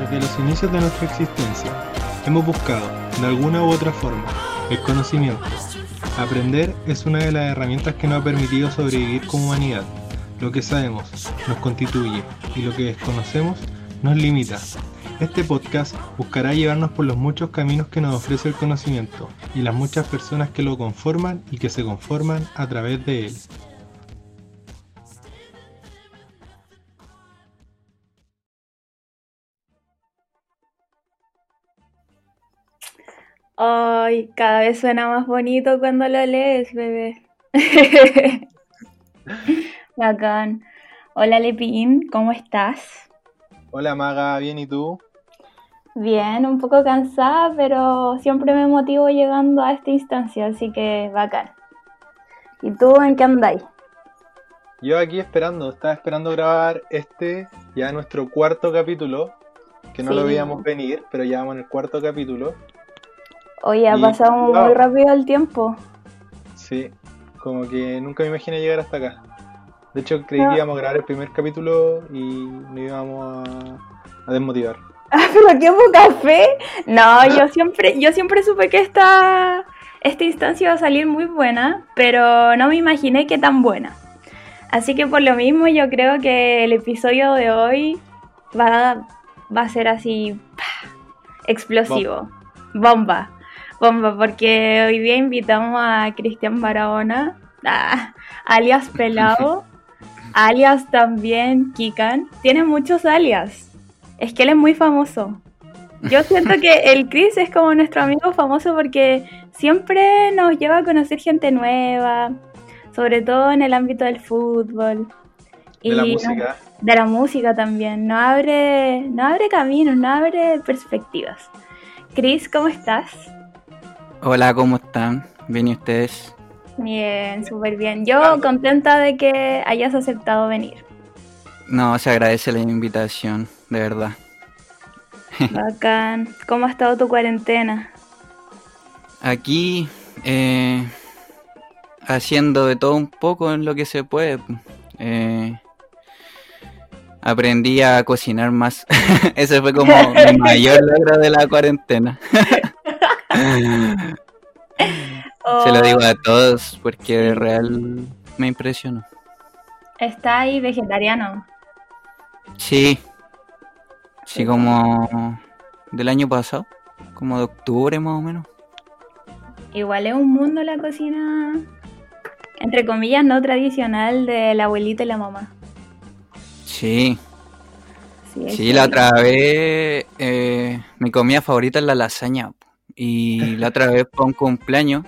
Desde los inicios de nuestra existencia, hemos buscado, de alguna u otra forma, el conocimiento. Aprender es una de las herramientas que nos ha permitido sobrevivir como humanidad. Lo que sabemos nos constituye y lo que desconocemos nos limita. Este podcast buscará llevarnos por los muchos caminos que nos ofrece el conocimiento y las muchas personas que lo conforman y que se conforman a través de él. Ay, cada vez suena más bonito cuando lo lees, bebé. Bacán. Hola, Lepín, ¿cómo estás? Hola Maga, ¿bien y tú? Bien, un poco cansada, pero siempre me motivo llegando a esta instancia, así que bacán. ¿Y tú en qué andáis? Yo aquí esperando, estaba esperando grabar este, ya nuestro cuarto capítulo, que no lo veíamos venir, pero ya vamos en el cuarto capítulo. Oye, ha Y- pasado muy rápido el tiempo. Sí, como que nunca me imaginé llegar hasta acá. De hecho, creí No. que íbamos a grabar el primer capítulo y nos íbamos a, a desmotivar. Ah, pero qué poca fe. No, yo siempre, yo siempre supe que esta, esta instancia iba a salir muy buena, pero no me imaginé que tan buena. Así que por lo mismo yo creo que el episodio de hoy va, va a ser así ¡pah! explosivo. Bomba. Bomba, porque hoy día invitamos a Cristian Barahona, ah, alias Pelado, alias también Kikan. Tiene muchos alias. Es que él es muy famoso. Yo siento que el Chris es como nuestro amigo famoso porque siempre nos lleva a conocer gente nueva, sobre todo en el ámbito del fútbol. De la Y de la música también. No abre, no abre caminos, no abre perspectivas. Chris, ¿cómo estás? Hola, ¿cómo están? ¿Bien y ustedes? Bien, súper bien. Yo contenta de que hayas aceptado venir. No, se agradece la invitación, de verdad. Bacán. ¿Cómo ha estado tu cuarentena? Aquí, eh, haciendo de todo un poco en lo que se puede. eh, aprendí a cocinar más. Ese fue como mi mayor logro de la cuarentena. Se lo digo a todos porque de real me impresionó. Está ahí vegetariano. Sí. Sí, como del año pasado, como de octubre más o menos. Igual es un mundo la cocina, entre comillas, no tradicional de la abuelita y la mamá. Sí, Sí, la otra vez eh, mi comida favorita es la lasaña. Y la otra vez para un cumpleaños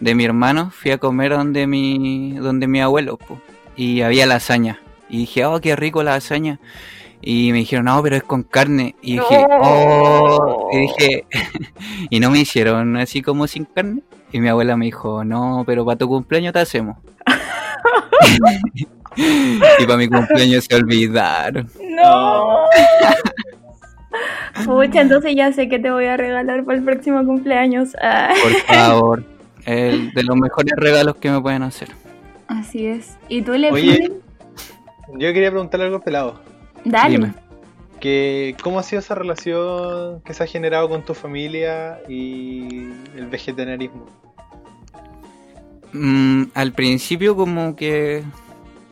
de mi hermano fui a comer donde mi, donde mi abuelo po, y había lasaña. Y dije, oh, qué rico la lasaña. Y me dijeron, no, pero es con carne. Y dije, oh, y dije, y no me hicieron así como sin carne. Y mi abuela me dijo, no, pero para tu cumpleaños te hacemos. y para mi cumpleaños se olvidaron. ¡No! Pucha, entonces ya sé que te voy a regalar para el próximo cumpleaños. Ah, Por favor, el de los mejores regalos que me pueden hacer. así es. ¿Y tú le Oye. Yo quería preguntarle algo al pelado. Dale. Dime. Que, ¿Cómo ha sido esa relación que se ha generado con tu familia y el vegetarianismo? Mm, al principio como que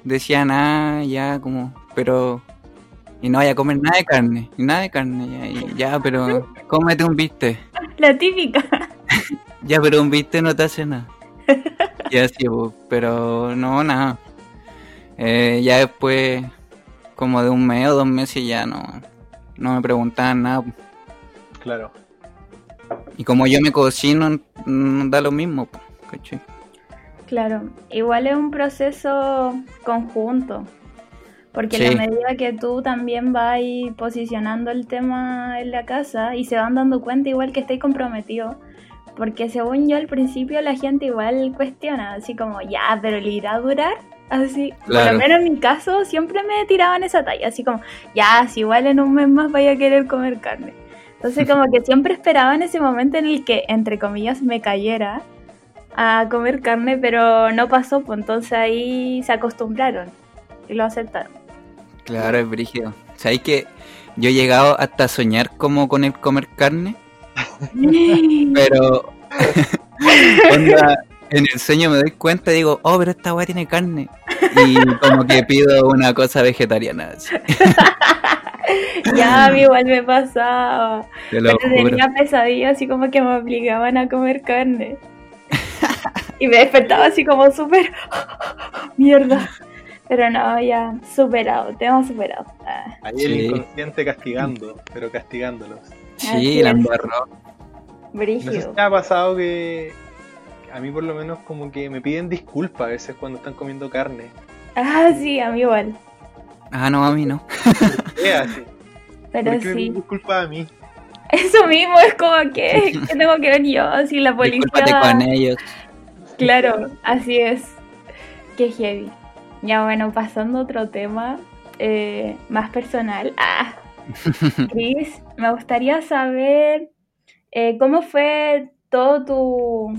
decían, ah, ya como, pero... Y no vaya a comer nada de carne, y nada de carne, ya, pero cómete un bistec. La típica. Ya, pero un bistec no te hace nada. Y así, pues, pero no, nada. Eh, ya después, como de un mes o dos meses, ya no, no me preguntaban nada. Claro. Y como yo me cocino, no da lo mismo, pues, ¿cachai? Claro, igual es un proceso conjunto, porque Sí. a la medida que tú también vas posicionando el tema en la casa y se van dando cuenta igual que estáis comprometidos Porque según yo al principio la gente igual cuestiona, así como, ya, pero ¿le irá a durar? Así, por lo menos en mi caso siempre me tiraban esa talla, así como, ya, si igual en un mes más vaya a querer comer carne. Entonces como que siempre esperaba en ese momento en el que, entre comillas, me cayera a comer carne, pero no pasó, pues entonces ahí se acostumbraron y lo aceptaron. Claro, es brígido. ¿Sabéis que yo he llegado hasta a soñar como con el comer carne? Pero onda, en el sueño me doy cuenta y digo, oh, pero esta weá tiene carne. Y como que pido una cosa vegetariana. así, ya, a mí igual me pasaba. te lo Pero tenía pesadillas así como que me obligaban a comer carne. y me despertaba así como súper mierda. Pero no, ya superado, tema superado. Ah, Ahí Sí. el inconsciente castigando, pero castigándolos. Sí, la embarró. No sé si brígido. te ha pasado que a mí por lo menos como que me piden disculpas a veces cuando están comiendo carne. Ah, sí, a mí igual. Ah, no, a mí no. Así. Pero ¿Por qué me sí. piden disculpas a mí? Eso mismo es como que, que tengo que ver yo, así la Discúlpate policía. con ellos. Claro, así es. Qué heavy. Ya bueno, pasando a otro tema eh, más personal. Ah, Cris, me gustaría saber eh, cómo fue todo tu,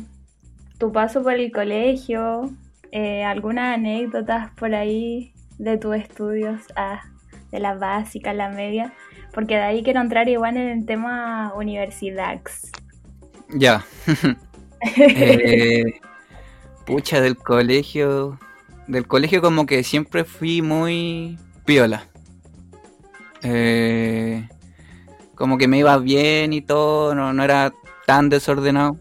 tu paso por el colegio, eh, algunas anécdotas por ahí de tus estudios, ah, de la básica, la media, porque de ahí quiero entrar igual en el tema universidad. Ya. Eh, pucha, del colegio. Del colegio, como que siempre fui muy piola. Eh, como que me iba bien y todo, no, no era tan desordenado.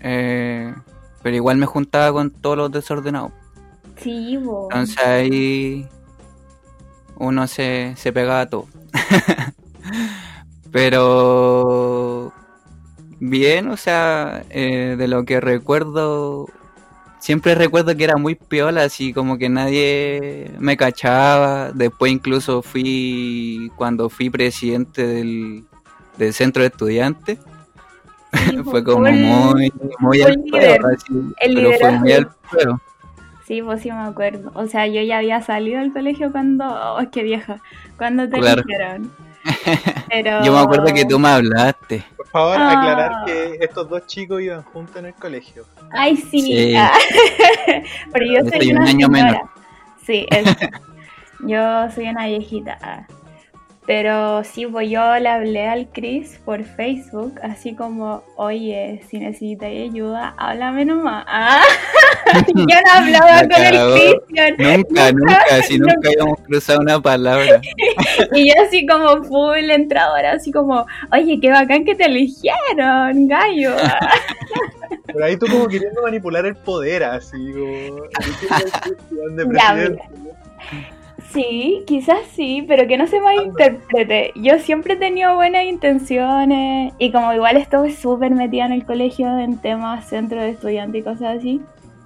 Eh, pero igual me juntaba con todos los desordenados. Sí, bo. Entonces ahí uno se, se pegaba a todo. Pero bien, o sea, eh, de lo que recuerdo, siempre recuerdo que era muy piola, así como que nadie me cachaba. Después incluso fui, cuando fui presidente del, del centro de estudiantes, Sí, fue como muy, muy al líder, peo, así, el pero fue muy al peo. Sí, pues sí me acuerdo. O sea, yo ya había salido del colegio cuando... Oh, qué vieja. Cuando te Claro. eligieron. Pero... Yo me acuerdo que tú me hablaste. Por favor, Ah. aclarar que estos dos chicos iban juntos en el colegio. Ay, sí. Sí. Ah. Pero yo Yo soy soy un una año señora. menor. Sí, eso. yo soy una viejita. ah. Pero sí, pues yo le hablé al Chris por Facebook, así como, oye, si necesitas ayuda, háblame nomás. Ah. yo no hablaba La con el. Cristian. Nunca, nunca, si nunca íbamos cruzado una palabra. Y yo así como full entradora, así como, oye, qué bacán que te eligieron, gallo. Pero ahí tú como queriendo manipular el poder, así como... de Ya. Sí, quizás sí, pero que no se malinterprete. Yo siempre he tenido buenas intenciones y como igual estuve súper metida en el colegio en temas centro de estudiantes y cosas así,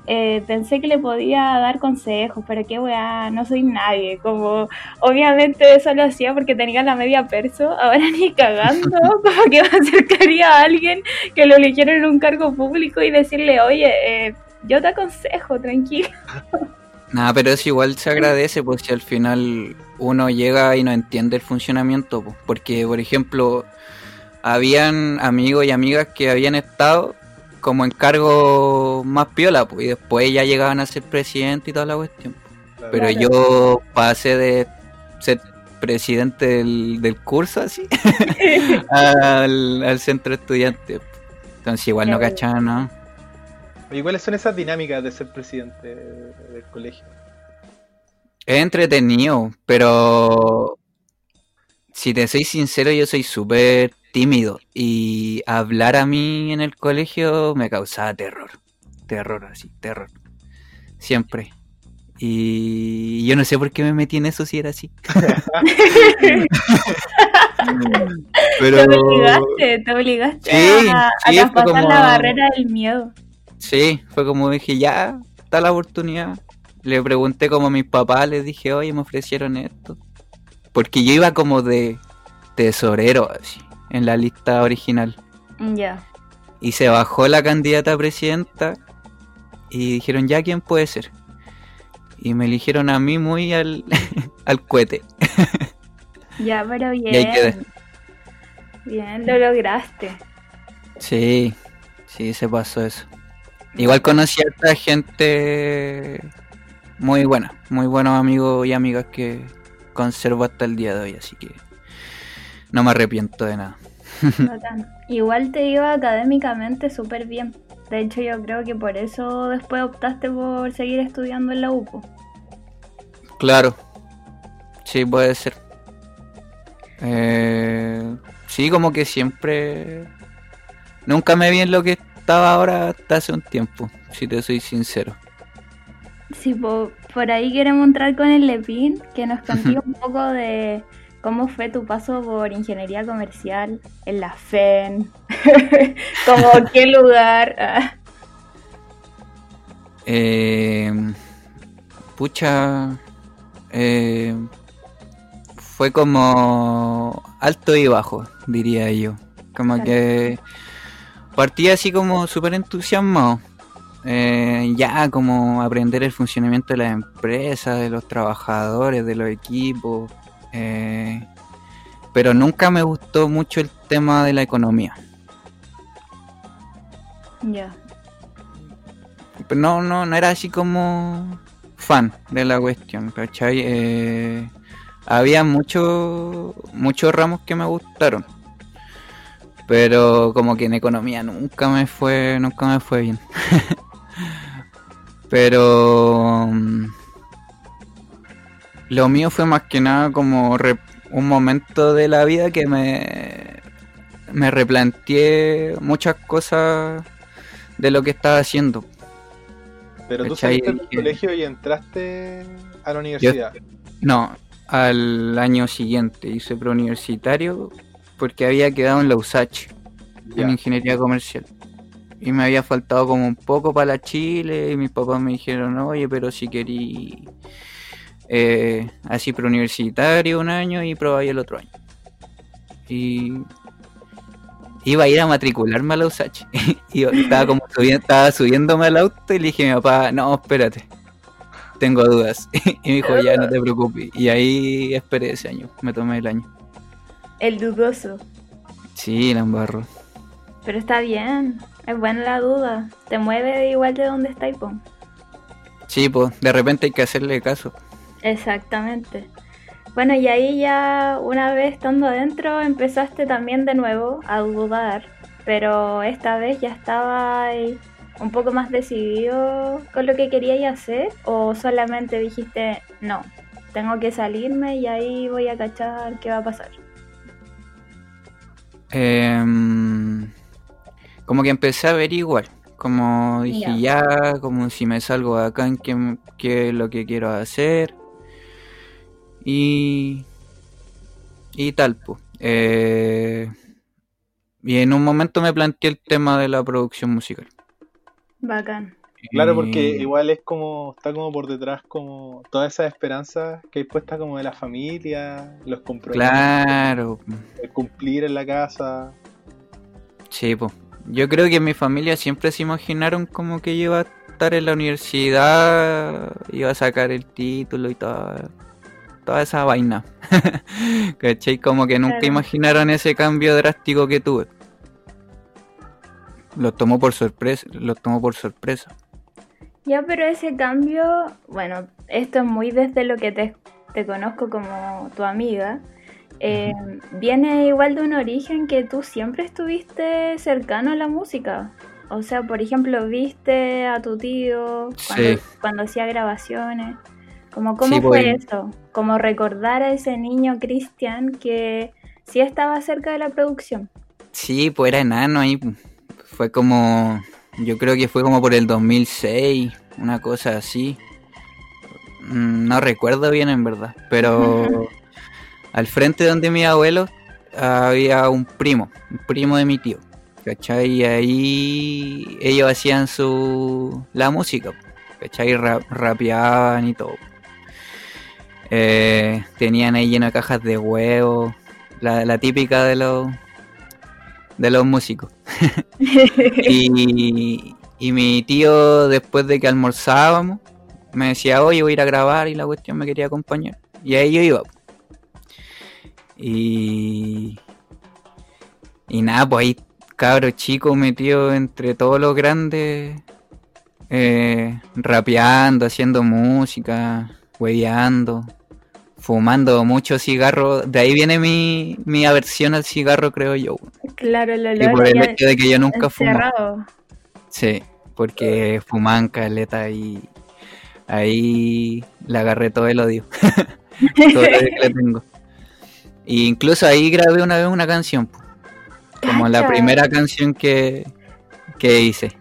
eh, pensé que le podía dar consejos, pero qué weá, no soy nadie. Como obviamente eso lo hacía porque tenía la media perso, ahora ni cagando, como que me acercaría a alguien que lo eligieron en un cargo público y decirle, oye, eh, yo te aconsejo, tranquilo. Nada, pero eso igual se agradece, pues si al final uno llega y no entiende el funcionamiento, pues, porque por ejemplo, habían amigos y amigas que habían estado como en cargo más piola, pues, y después ya llegaban a ser presidente y toda la cuestión. Claro. Pero yo pasé de ser presidente del, del curso así al, al centro de estudiantes. Entonces igual no cachaban, ¿no? Oye, ¿cuáles son esas dinámicas de ser presidente del colegio? Es entretenido, pero si te soy sincero, yo soy súper tímido y hablar a mí en el colegio me causaba terror. Terror, así, terror. Siempre. Y yo no sé por qué me metí en eso si era así. pero Te obligaste, te obligaste Sí, a, sí, traspasar como- la barrera del miedo. Sí, fue como dije, ya, está la oportunidad. Le pregunté como a mis papás, les dije, oye, me ofrecieron esto. Porque yo iba como de tesorero, así, en la lista original. Ya. Y se bajó la candidata a presidenta y dijeron, ya, ¿quién puede ser? Y me eligieron a mí muy al, al cohete. Ya, pero bien. Y ahí quedé. Bien, lo lograste. Sí, sí, se pasó eso. Igual conocí a esta gente muy buena, muy buenos amigos y amigas que conservo hasta el día de hoy, así que no me arrepiento de nada. Igual te iba académicamente súper bien. De hecho, yo creo que por eso después optaste por seguir estudiando en la UPO. Claro, sí, puede ser. Eh, sí, como que siempre... Nunca me vi en lo que estaba ahora hasta hace un tiempo, si te soy sincero. Sí, po- por, ahí queremos entrar con el Lepin, que nos conté un poco de cómo fue tu paso por ingeniería comercial en la FEN, como qué lugar. Eh, pucha, eh, fue como alto y bajo, diría yo. Como Claro. que partí así como súper entusiasmado. Eh, ya como aprender el funcionamiento de las empresas, de los trabajadores, de los equipos. eh, pero nunca me gustó mucho el tema de la economía. Ya, Pero no, no, no era así como fan de la cuestión, ¿cachai? Eh, había muchos muchos ramos que me gustaron. Pero como que en economía nunca me fue, nunca me fue bien. Pero mm, lo mío fue más que nada como un momento de la vida que me, me replanteé muchas cosas de lo que estaba haciendo. Pero tú saliste del colegio y entraste a la universidad. No, al año siguiente hice preuniversitario porque había quedado en la USACH, en ingeniería comercial. Y me había faltado como un poco para la Chile y mis papás me dijeron, oye, pero si querí eh, así preuniversitario un año y probáis el otro año. Y iba a ir a matricularme a la USACH. y yo estaba como subiendo, estaba subiéndome al auto y le dije a mi papá, no, espérate, tengo dudas. y me dijo, ya no te preocupes. Y ahí esperé ese año, me tomé el año. El dudoso. Sí, la embarro. Pero está bien, es buena la duda. Te mueve igual de donde está po. Sí, pues de repente hay que hacerle caso. Exactamente. Bueno, y ahí ya una vez estando adentro empezaste también de nuevo a dudar, pero esta vez ya estaba ahí un poco más decidido con lo que querías hacer o solamente dijiste, no, tengo que salirme y ahí voy a cachar qué va a pasar. Em, como que empecé a averiguar. Como dije, ya, como si me salgo de acá, en qué, qué es lo que quiero hacer. Y. Y tal, pues. Eh, y en un momento me planteé el tema de la producción musical. Bacán. Claro, porque igual es como, está como por detrás como todas esas esperanzas que hay puestas como de la familia, los compromisos, Claro. el cumplir en la casa. Sí, pues. Yo creo que mi familia siempre se imaginaron como que yo iba a estar en la universidad, iba a sacar el título y toda, toda esa vaina. ¿Cachai? Como que nunca Claro. imaginaron ese cambio drástico que tuve. Los tomó por sorpresa, los tomó por sorpresa. Ya, pero ese cambio, bueno, esto es muy desde lo que te, te conozco como tu amiga. eh, viene igual de un origen que tú siempre estuviste cercano a la música. O sea, por ejemplo, viste a tu tío cuando, Sí. cuando hacía grabaciones. Como, ¿Cómo Sí, fue pues. eso? Como recordar a ese niño Cristian que sí estaba cerca de la producción. Sí, pues era enano ahí. Fue como, yo creo que fue como por el 2006, una cosa así. Mm, No recuerdo bien en verdad, pero al frente donde mi abuelo había un primo, un primo de mi tío. ¿Cachai? Y ahí ellos hacían su la música, ¿cachai? Ra- rapeaban y todo. Eh, tenían ahí lleno de cajas de huevos, la, la típica de los de los músicos. y, y mi tío, después de que almorzábamos, me decía, oye, voy a ir a grabar y la cuestión me quería acompañar. Y ahí yo iba. Y. Y nada, pues ahí cabro chico metido entre todos los grandes, eh, rapeando, haciendo música, hueveando, fumando mucho cigarro. De ahí viene mi, mi aversión al cigarro, creo yo. Claro, lo Y por el hecho de que yo nunca fumo. encerrado. Sí, porque fuman caleta y ahí le agarré todo el odio. todo el odio que le tengo. Y incluso ahí grabé una vez una canción, como la primera canción que, que hice.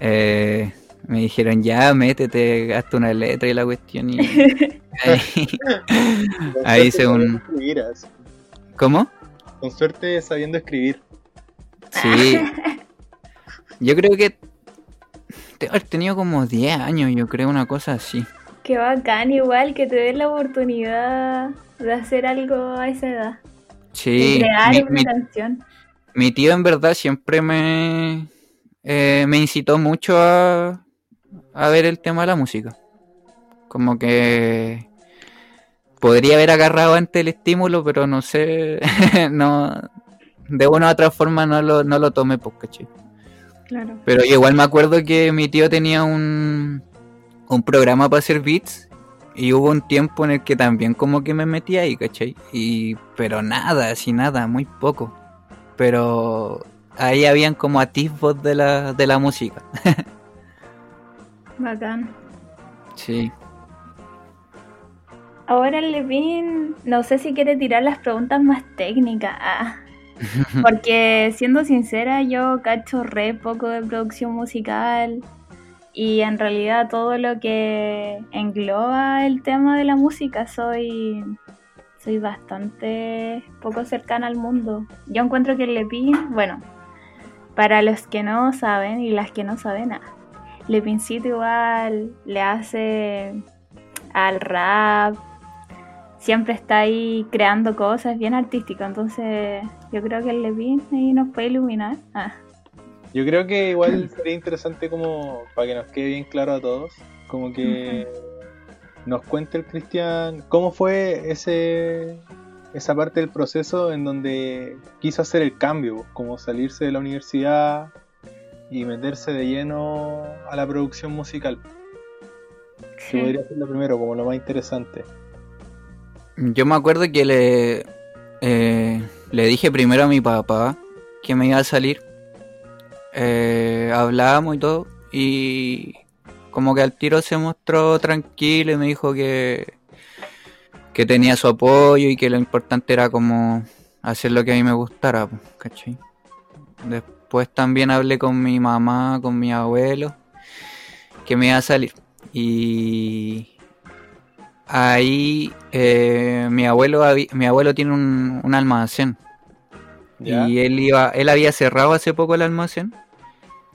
Eh, me dijeron, ya, métete, hazte una letra y la cuestión. Y ahí, ahí hice un... Escribir, así. ¿Cómo? Con suerte sabiendo escribir. Sí. Yo creo que... Te haber tenido como 10 años, yo creo, una cosa así. Qué bacán, igual que te den la oportunidad de hacer algo a esa edad. Sí, de crear mi, una mi- canción. mi tío en verdad siempre me, eh, me incitó mucho a, a ver el tema de la música. Como que podría haber agarrado antes el estímulo, pero no sé, no, de una u otra forma no lo, no lo tomé, pues, ¿cachai? Claro. Pero igual me acuerdo que mi tío tenía un, un programa para hacer beats y hubo un tiempo en el que también como que me metí ahí, ¿cachai? Y, pero nada, así nada, muy poco. Pero ahí habían como atisbos de la, de la música. Bacán. Sí. Ahora Levin, no sé si quiere tirar las preguntas más técnicas. ah. Porque siendo sincera, yo cacho re poco de producción musical y en realidad todo lo que engloba el tema de la música soy soy bastante poco cercana al mundo. Yo encuentro que Lepin, bueno, para los que no saben y las que no saben, ah, Lepincito igual le hace al rap, siempre está ahí creando cosas bien artísticas, entonces yo creo que el Levin ahí nos puede iluminar. Ah, Yo creo que igual sería interesante como para que nos quede bien claro a todos, como que nos cuente el Cristian cómo fue ese esa parte del proceso en donde quiso hacer el cambio, como salirse de la universidad y meterse de lleno a la producción musical. Que sí. podría ser lo primero, como lo más interesante. Yo me acuerdo que le, eh, le dije primero a mi papá que me iba a salir. Eh, hablábamos y todo. Y como que al tiro se mostró tranquilo y me dijo que, que tenía su apoyo y que lo importante era como hacer lo que a mí me gustara, ¿cachai? Después también hablé con mi mamá, con mi abuelo, que me iba a salir. Y ahí eh, mi abuelo mi abuelo tiene un, un almacén ¿Ya? y él iba él había cerrado hace poco el almacén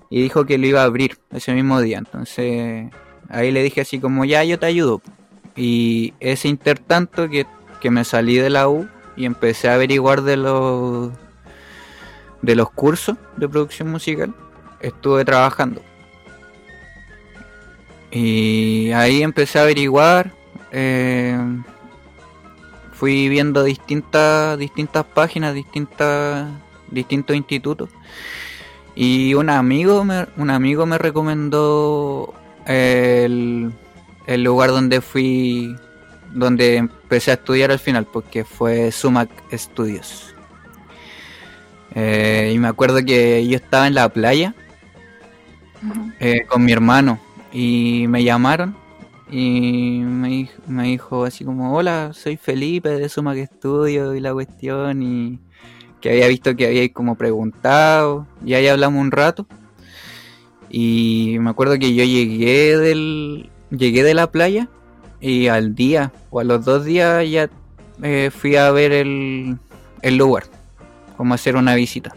y dijo que lo iba a abrir ese mismo día entonces ahí le dije así como ya yo te ayudo y ese intertanto que, que me salí de la U y empecé a averiguar de los de los cursos de producción musical estuve trabajando. Y ahí empecé a averiguar eh, fui viendo distintas distintas páginas distintas distintos institutos. Y un amigo me, un amigo me recomendó el, el lugar donde fui donde empecé a estudiar al final porque fue Sumac Studios Eh, y me acuerdo que yo estaba en la playa eh, con mi hermano y me llamaron y me, di- me dijo así como hola soy Felipe de Sumac Studio y la cuestión y que había visto que había como preguntado y ahí hablamos un rato y me acuerdo que yo llegué del llegué de la playa y al día o a los dos días ya eh, fui a ver el, el lugar como hacer una visita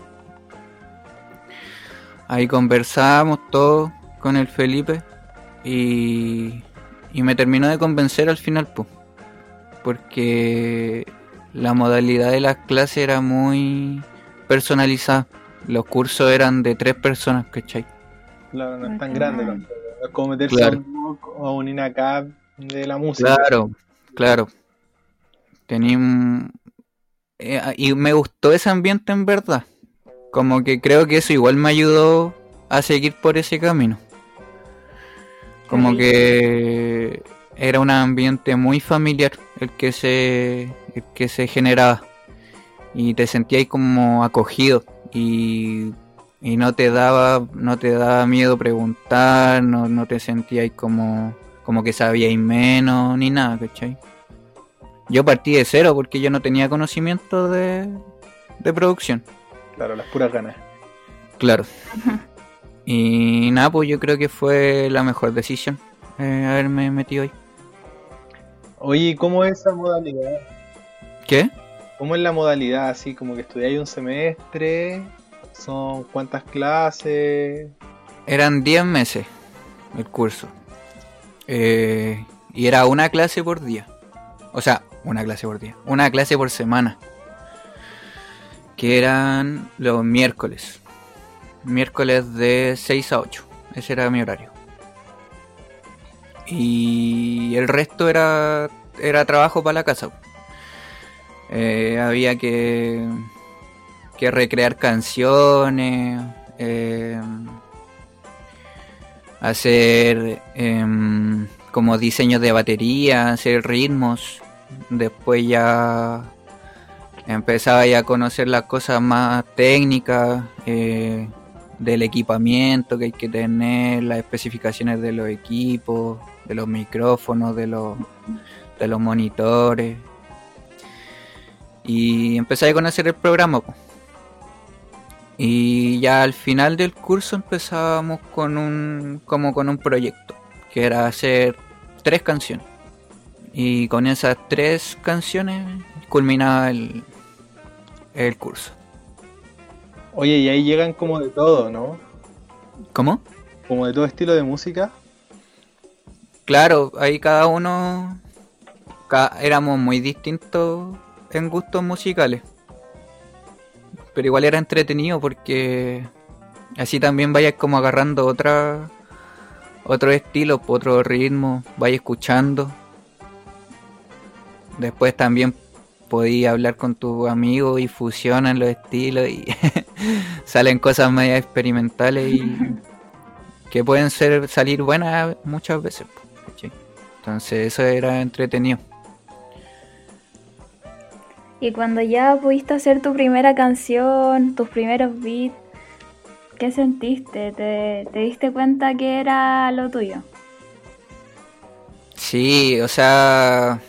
Ahí conversamos todo con el Felipe y, y me terminó de convencer al final, pues, porque la modalidad de las clases era muy personalizada. los cursos eran de tres personas, ¿cachai? Claro, no es tan Bacán. grande. No es como meterse Claro. a un o a un INACAP de la música. Claro, claro. Tenía un- eh, y me gustó ese ambiente en verdad. Como que creo que eso igual me ayudó a seguir por ese camino. Como que era un ambiente muy familiar el que se, el que se generaba. Y te sentías como acogido. Y, y no te daba, no te daba miedo preguntar, no, no te sentías como, como que sabíais menos ni nada, ¿cachai? Yo partí de cero porque yo no tenía conocimiento de, de producción. Claro, las puras ganas. Claro. Y nada, pues yo creo que fue la mejor decisión eh, haberme metido ahí. Oye, ¿y ¿cómo es esa modalidad? ¿Qué? ¿Cómo es la modalidad? Así como que estudiáis un semestre, son cuántas clases. Eran 10 meses el curso. Eh, y era una clase por día. O sea, una clase por día. Una clase por semana. Que eran los miércoles. Miércoles de 6 a 8. Ese era mi horario. Y el resto era, era trabajo para la casa. Eh, había que, que recrear canciones. eh, hacer em, como diseños de batería, hacer ritmos. Después ya empezaba ya a conocer las cosas más técnicas eh, del equipamiento que hay que tener, las especificaciones de los equipos, de los micrófonos, de los, de los monitores. Y empecé a conocer el programa. Y ya al final del curso empezábamos con un como con un proyecto, que era hacer tres canciones. Y con esas tres canciones culminaba el, el curso. Oye, y ahí llegan como de todo, ¿no? ¿Cómo? Como de todo estilo de música. Claro, ahí cada uno ca- éramos muy distintos en gustos musicales. Pero igual era entretenido porque así también vayas como agarrando otra otro estilo, otro ritmo, vayas escuchando. Después también podías hablar con tus amigos y fusionan los estilos y salen cosas medio experimentales y que pueden ser salir buenas muchas veces. Entonces eso era entretenido. Y cuando ya pudiste hacer tu primera canción, tus primeros beats, ¿qué sentiste? ¿Te, te diste cuenta que era lo tuyo? Sí, o sea,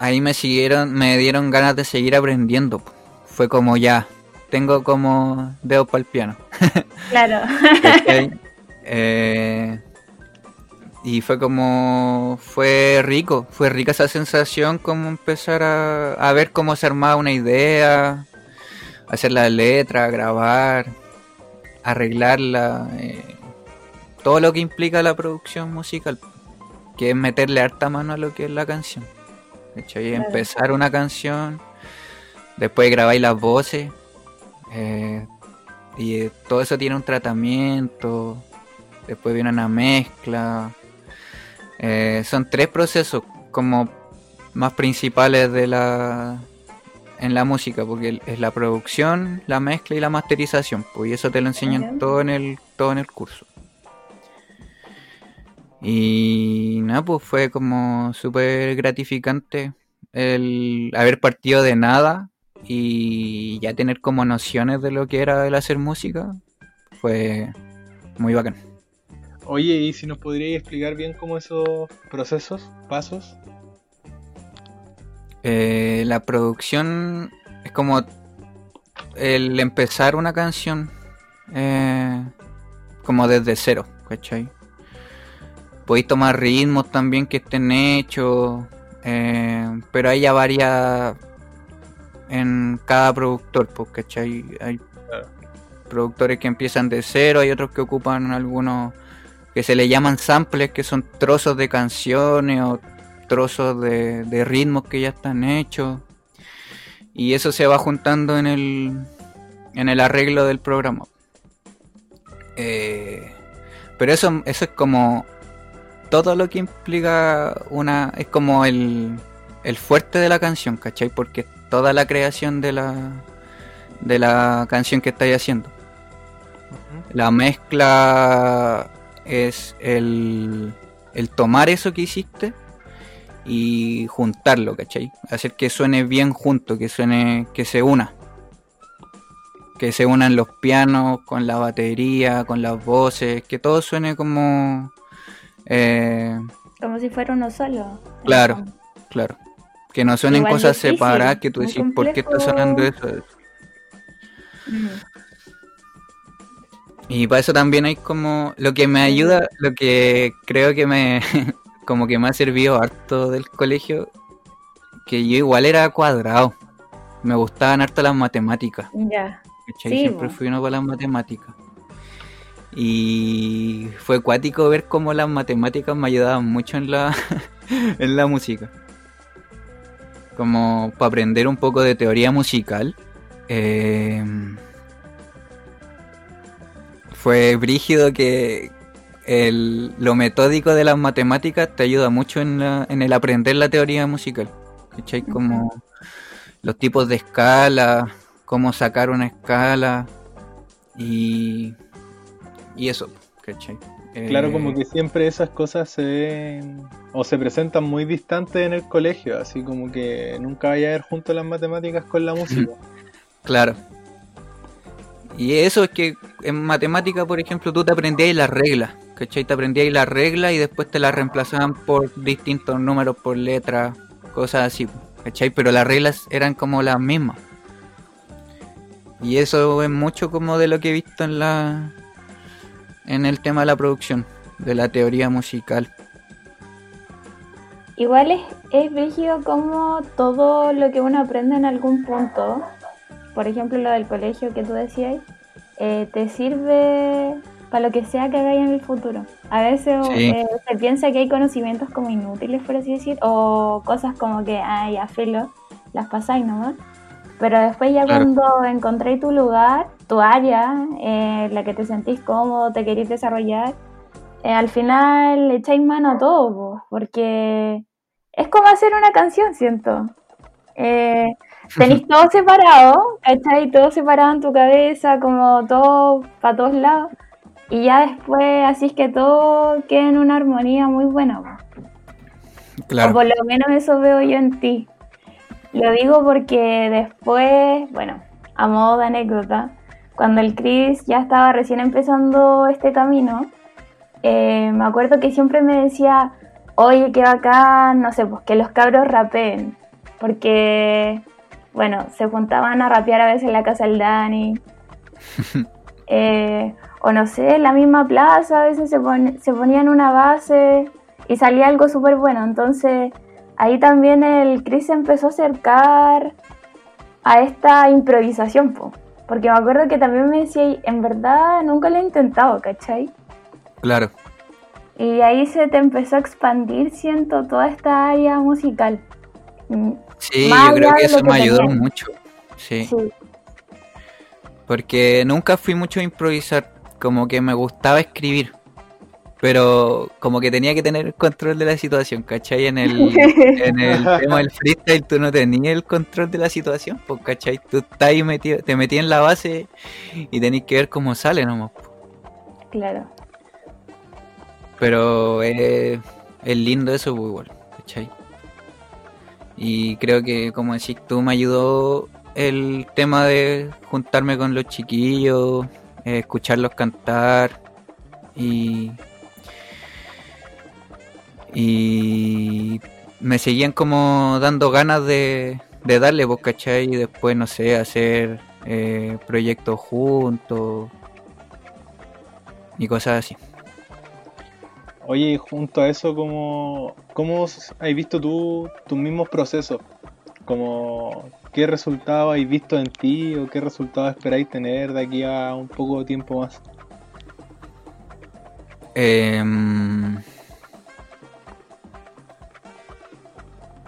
ahí me siguieron, me dieron ganas de seguir aprendiendo. Fue como ya, tengo como dedos para el piano. Claro. Eh, y fue como, fue rico, fue rica esa sensación como empezar a, a ver cómo se armaba una idea, hacer la letra, grabar, arreglarla, eh, todo lo que implica la producción musical, que es meterle harta mano a lo que es la canción. ¿Cachai? Claro. Empezar una canción, después grabáis las voces, eh, y eh, todo eso tiene un tratamiento, después viene una mezcla. Eh, son tres procesos como más principales de la en la música, porque es la producción, la mezcla y la masterización, pues y eso te lo enseñan todo en el todo en el curso. Y nada, pues fue como súper gratificante el haber partido de nada y ya tener como nociones de lo que era el hacer música. Fue muy bacán. Oye, ¿y si nos podríais explicar bien cómo esos procesos, pasos? Eh, la producción es como el empezar una canción eh, como desde cero, ¿cachai? Podéis tomar ritmos también que estén hechos, eh, pero hay ya varias en cada productor, ¿cachai? Hay Claro. productores que empiezan de cero, hay otros que ocupan algunos que se le llaman samples, que son trozos de canciones o trozos de, de ritmos que ya están hechos. Y eso se va juntando en el, en el arreglo del programa. Eh, pero eso, eso es como todo lo que implica una. Es como el, el fuerte de la canción, ¿cachai? Porque toda la creación de la, de la canción que estáis haciendo. La mezcla es el, el tomar eso que hiciste y juntarlo, ¿cachai? Hacer que suene bien junto, que suene, que se una. Que se unan los pianos con la batería, con las voces, que todo suene como... Eh, como si fuera uno solo. Claro, claro. Que no suenen cosas separadas, que tú decís, ¿por qué está sonando eso? Mm. Y para eso también hay como lo que me ayuda, lo que creo que me como que me ha servido harto del colegio, que yo igual era cuadrado. Me gustaban harto las matemáticas. Ya. Siempre fui uno con las matemáticas. Y fue cuático ver cómo las matemáticas me ayudaban mucho en la, en la música. Como para aprender un poco de teoría musical. Eh, fue brígido que lo metódico de las matemáticas te ayuda mucho en, el aprender la teoría musical. ¿Cachai? Como los tipos de escala, cómo sacar una escala y, y eso, ¿cachai? Claro, como eh, que siempre esas cosas se ven o se presentan muy distantes en el colegio, así como que nunca vaya a ver junto las matemáticas con la música. claro, y eso es que en matemática, por ejemplo, tú te aprendías las reglas, ¿cachai? Te aprendías las reglas y después te las reemplazaban por distintos números, por letras, cosas así, ¿cachai? Pero las reglas eran como las mismas. Y eso es mucho como de lo que he visto en la en el tema de la producción, de la teoría musical. Igual es, es rígido como todo lo que uno aprende en algún punto por ejemplo, lo del colegio que tú decías, eh, te sirve para lo que sea que hagáis en el futuro. A veces eh, se piensa que hay conocimientos como inútiles, por así decir, o cosas como que, ay, a filo, las pasáis nomás. Pero después ya cuando encontréis tu lugar, tu área, eh, la que te sentís cómodo, te queréis desarrollar, al final le echáis mano a todo, porque es como hacer una canción, siento. Eh, Tenéis todo separado, ¿cachai? Todo separado en tu cabeza, como todo para todos lados. Y ya después, así es que todo queda en una armonía muy buena. Claro. O por lo menos eso veo yo en ti. Lo digo porque después, bueno, a modo de anécdota, cuando el Chris ya estaba recién empezando este camino, eh, me acuerdo que siempre me decía, oye, qué bacán, no sé, pues que los cabros rapeen. Porque bueno, se juntaban a rapear a veces en la casa del Dani. Eh, o no sé, en la misma plaza, a veces se, se ponían una base y salía algo súper bueno. Entonces ahí también el Chris se empezó a acercar a esta improvisación, porque me acuerdo que también me decía, en verdad nunca lo he intentado, ¿cachai? Claro. Y ahí se te empezó a expandir, siento, toda esta área musical. Mm, Sí, yo creo que eso me ayudó mucho. Sí. Porque nunca fui mucho a improvisar, como que me gustaba escribir. Pero como que tenía que tener el control de la situación, ¿cachai? En el, en el tema del freestyle tú no tenías el control de la situación, pues, ¿cachai? Tú estás ahí metido, te metí en la base y tenés que ver cómo sale nomás. Claro. Pero es, es lindo eso, pues, igual, ¿cachai? Y creo que, como decís tú, me ayudó el tema de juntarme con los chiquillos, eh, escucharlos cantar y, y me seguían como dando ganas de, de darle, vos cachai, y después, no sé, hacer eh, proyectos juntos y cosas así. Oye, junto a eso, ¿cómo, cómo has visto tú tus mismos procesos? Como, ¿Qué resultado has visto en ti o qué resultado esperáis tener de aquí a un poco de tiempo más? Em,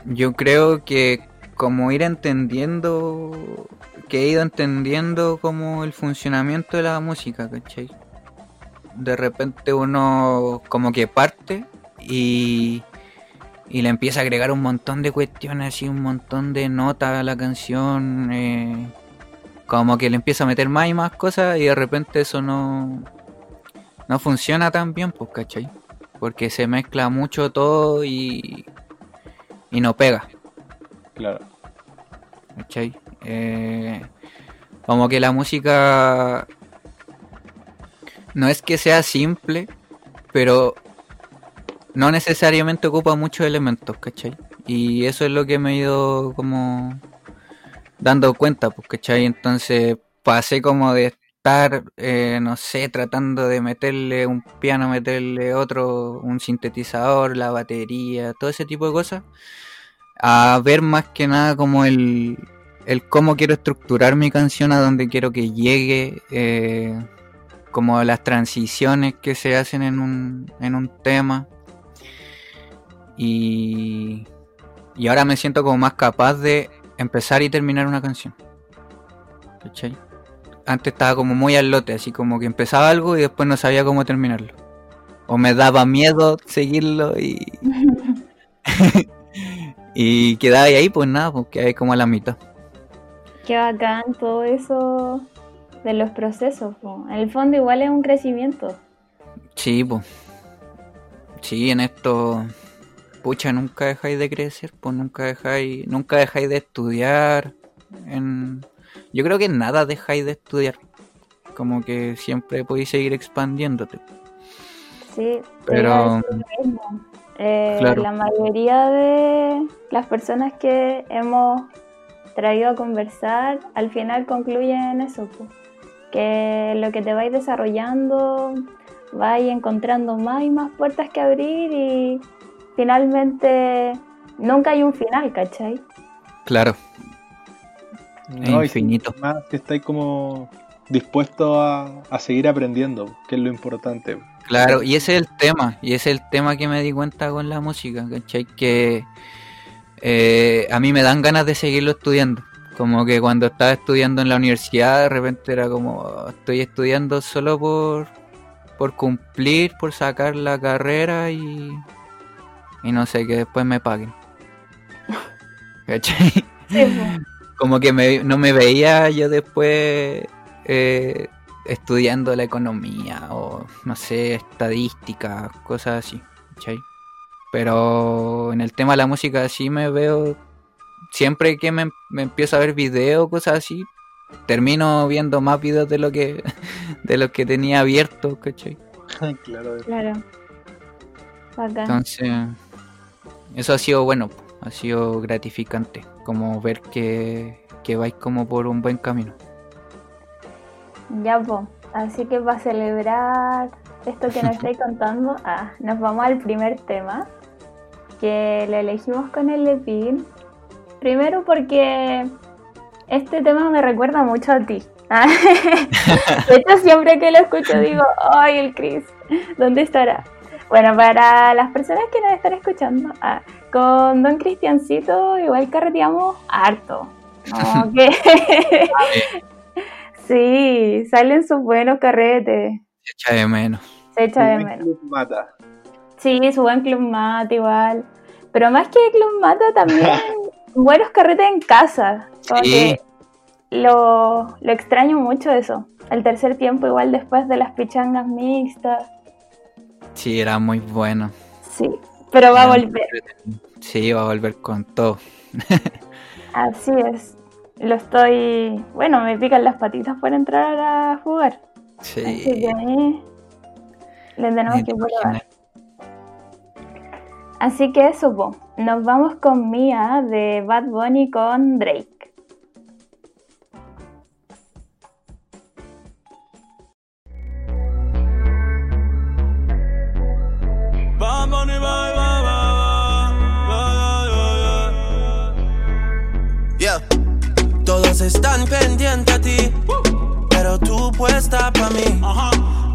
yo creo que como ir entendiendo que he ido entendiendo como el funcionamiento de la música, ¿cachai? De repente uno como que parte y, y le empieza a agregar un montón de cuestiones y un montón de notas a la canción. Eh, como que le empieza a meter más y más cosas y de repente eso no, no funciona tan bien, pues, ¿cachai? Porque se mezcla mucho todo y, y no pega. Claro. ¿Cachai? Eh, como que la música no es que sea simple, pero no necesariamente ocupa muchos elementos, ¿cachai? Y eso es lo que me he ido como dando cuenta, pues, ¿cachai? Entonces pasé como de estar, eh, no sé, tratando de meterle un piano, meterle otro, un sintetizador, la batería, todo ese tipo de cosas, a ver más que nada como el, el cómo quiero estructurar mi canción, a dónde quiero que llegue, eh, como las transiciones que se hacen en un, en un tema. Y, y ahora me siento como más capaz de empezar y terminar una canción. ¿Cachai? Antes estaba como muy al lote, así como que empezaba algo y después no sabía cómo terminarlo. O me daba miedo seguirlo y. y quedaba ahí, pues nada, pues quedaba ahí como a la mitad. Qué bacán todo eso de los procesos. po. En el fondo igual es un crecimiento. Sí, pues. Sí, en esto. Pucha, nunca dejáis de crecer, pues nunca dejáis, nunca dejáis de estudiar. En... Yo creo que en nada dejáis de estudiar. Como que siempre podéis seguir expandiéndote. Sí, Pero-. Eh, Claro. La mayoría de las personas que hemos traído a conversar al final concluyen eso, po. que lo que te vais desarrollando, vais encontrando más y más puertas que abrir y finalmente nunca hay un final, ¿cachai? Claro, No, y infinito. Más que estáis como dispuestos a, a seguir aprendiendo, que es lo importante. Claro, y ese es el tema, y ese es el tema que me di cuenta con la música, ¿cachai? Que eh, a mí me dan ganas de seguirlo estudiando. Como que cuando estaba estudiando en la universidad, de repente era como, "Oh, estoy estudiando solo por, por cumplir, por sacar la carrera y, y no sé, que después me paguen. ¿Cachai? Sí, po. Como que me- no me veía yo después eh, estudiando la economía o no sé, estadística, cosas así, ¿cachai? Pero en el tema de la música sí me veo, siempre que me, me empiezo a ver videos, cosas así, termino viendo más videos de lo que de los que tenía abiertos, ¿cachai? claro. claro. Bacán. Entonces, eso ha sido bueno, po, ha sido gratificante, como ver que, que vais como por un buen camino. Ya, po. Así que para celebrar esto que nos estáis contando, ah, nos vamos al primer tema, que lo elegimos con el Lepin. Primero porque este tema me recuerda mucho a ti. Ah, De hecho, siempre que lo escucho digo, ¡ay, el Chris! ¿Dónde estará? Bueno, para las personas que nos están escuchando, ah, con Don Cristiancito igual carreteamos harto. Sí, salen sus buenos carretes. Se echa de menos. Se echa de menos. Mata. Sí, su buen Club Mate igual. Pero más que Club Mate también buenos carretes en casa. Como Sí. que lo, lo extraño mucho eso. El tercer tiempo igual después de las pichangas mixtas. Sí, era muy bueno. Sí, pero va a Era volver. Sí, va a volver con todo. Así es. Lo estoy... Bueno, me pican las patitas por entrar a jugar. Así Sí. que ahí le tenemos me que probar. Así que eso, po. nos vamos con Mia de Bad Bunny con Drake. Están pendientes a ti, pero tú puesta pa' mí,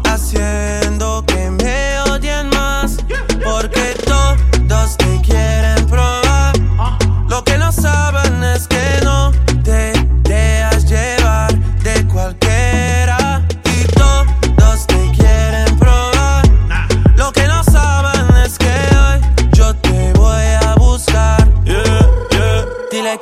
haciendo que me odien más, porque todos te quieren probar. Lo que no saben es que no te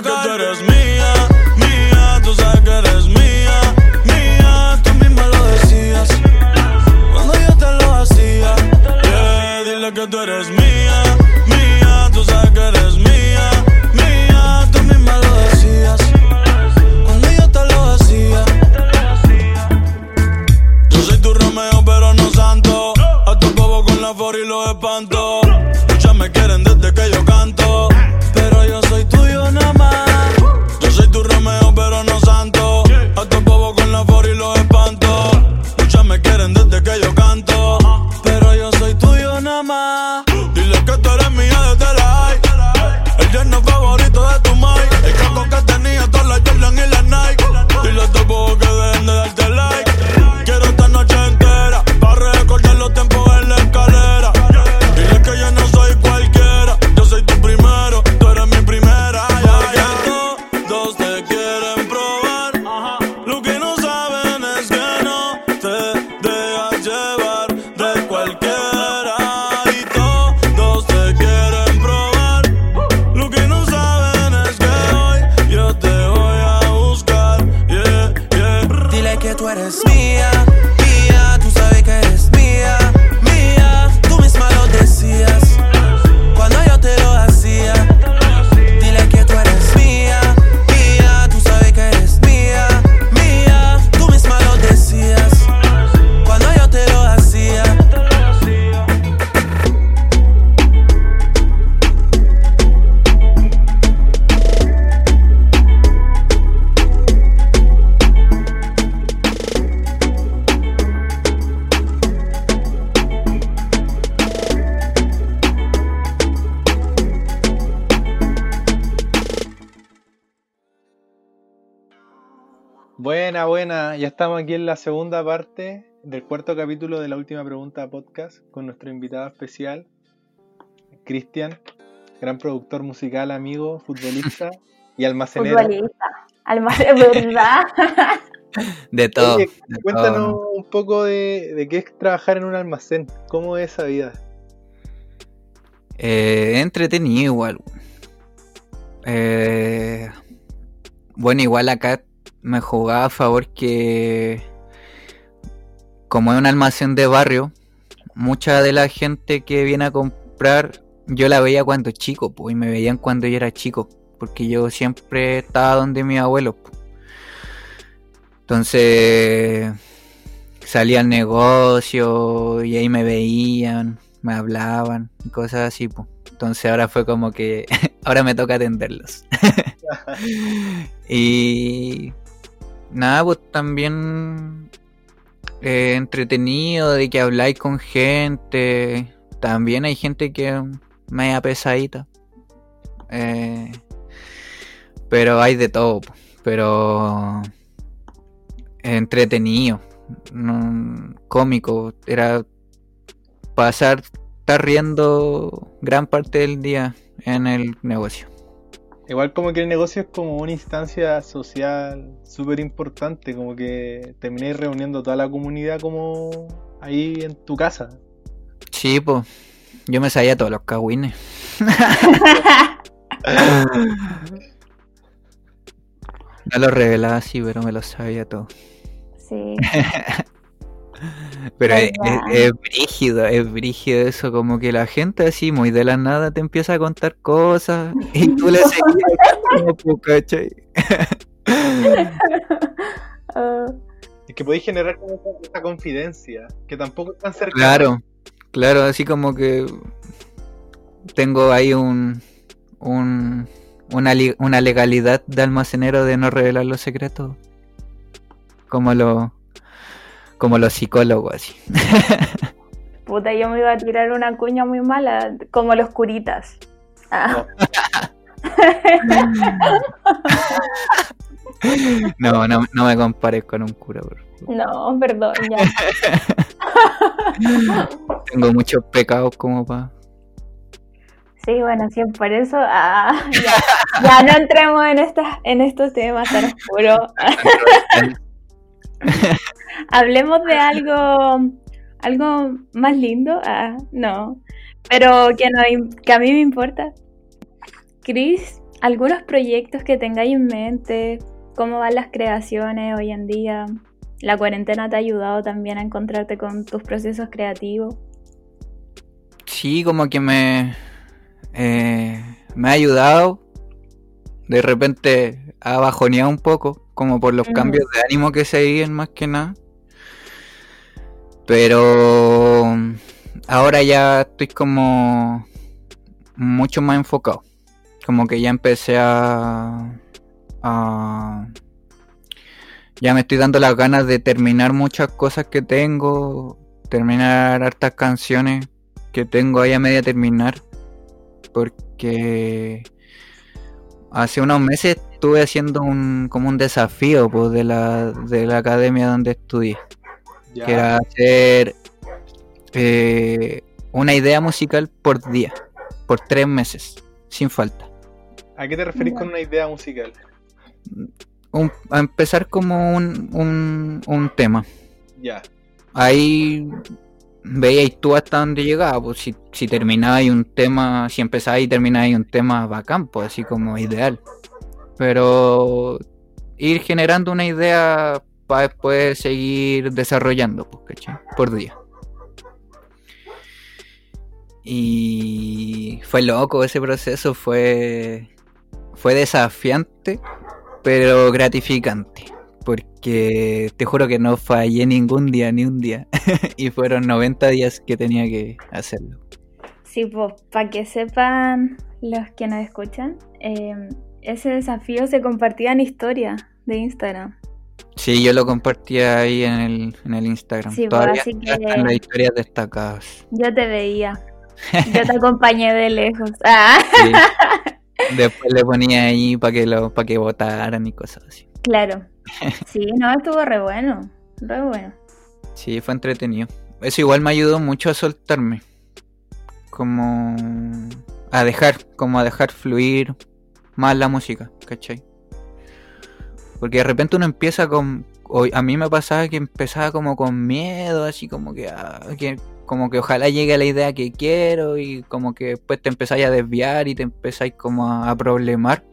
Nadie va a Dile que tú eres mía, estamos aquí en la segunda parte del cuarto capítulo de la última pregunta podcast con nuestro invitado especial, Cristian, gran productor musical, amigo, futbolista y almacenero. Futbolista. Almacén, ¿verdad? De todo. Oye, de cuéntanos todo. un poco de, de qué es trabajar en un almacén, cómo es esa vida. Eh, entretenido igual. Eh, bueno, igual acá me jugaba a favor que como es un almacén de barrio, mucha de la gente que viene a comprar, yo la veía cuando chico, pues, y me veían cuando yo era chico, porque yo siempre estaba donde mi abuelo. Entonces salía al negocio y ahí me veían, me hablaban y cosas así, pues. Entonces ahora fue como que ahora me toca atenderlos. y nada, pues también eh, entretenido de que habláis con gente. También hay gente que media pesadita. Eh, pero hay de todo, po. pero entretenido, cómico. Era pasar, estar riendo gran parte del día en el negocio. Igual como que el negocio es como una instancia social súper importante, como que termináis reuniendo toda la comunidad como ahí en tu casa. Sí, pues. Yo me sabía todos los cagüines. No los revelaba así, pero me los sabía todo. Sí. Pero es, es- es brígido, es brígido eso, como que la gente así muy de la nada te empieza a contar cosas y tú le seguías como, Es que podéis generar como esa, esa confidencia, que tampoco es tan cercana. Claro, claro, así como que tengo ahí un, un una, una legalidad de almacenero de no revelar los secretos. Como lo como los psicólogos así. Puta, yo me iba a tirar una cuña muy mala, como los curitas. Ah, No, no, no me compares con un cura, por favor. no, perdón, ya. Tengo muchos pecados como para. Sí, bueno, sí, por eso. ah, ya, ya no entremos en, estas, en estos temas tan oscuros. Hablemos de algo, algo más lindo. Ah, no, pero que, no, que a mí me importa. Chris, algunos proyectos que tengáis en mente, cómo van las creaciones hoy en día. La cuarentena te ha ayudado también a encontrarte con tus procesos creativos. Sí, como que me. eh, me ha ayudado. De repente ha bajoneado un poco, como por los cambios de ánimo que se viven más que nada. Pero ahora ya estoy como mucho más enfocado. Como que ya empecé a, a- ya me estoy dando las ganas de terminar muchas cosas que tengo, terminar hartas canciones que tengo ahí a media terminar. Porque hace unos meses estuve haciendo un como un desafío pues, de la de la academia donde estudié Ya. que era hacer eh, una idea musical por día, por tres meses, sin falta. ¿A qué te referís con una idea musical? Un- a empezar como un, un, un tema. Ya. Ahí veíais tú hasta dónde llegaba, pues si, si terminabais un tema, si empezabais y terminabais un tema bacán, pues así como ideal. Pero ir generando una idea para después seguir desarrollando, pues. Por día. Y fue loco ese proceso, fue, fue desafiante, pero gratificante. Porque te juro que no fallé ningún día, ni un día. y fueron 90 días que tenía que hacerlo. Sí, pues para que sepan los que nos escuchan, eh, ese desafío se compartía en historia de Instagram. Sí, yo lo compartía ahí en el, en el Instagram. Sí, pues, Todavía así que- están las historias destacadas. Yo te veía. Yo te acompañé de lejos. Ah, Sí. Después le ponía ahí para que lo, para que votaran y cosas así. claro. Sí, no, estuvo re bueno. Re bueno. Sí, fue entretenido. Eso igual me ayudó mucho a soltarme. Como a dejar, como a dejar fluir más la música, ¿cachai? Porque de repente uno empieza con... a mí me pasaba que empezaba como con miedo, así como que, ah, que como que ojalá llegue la idea que quiero y como que después te empezáis a desviar y te empezáis como a, problemar.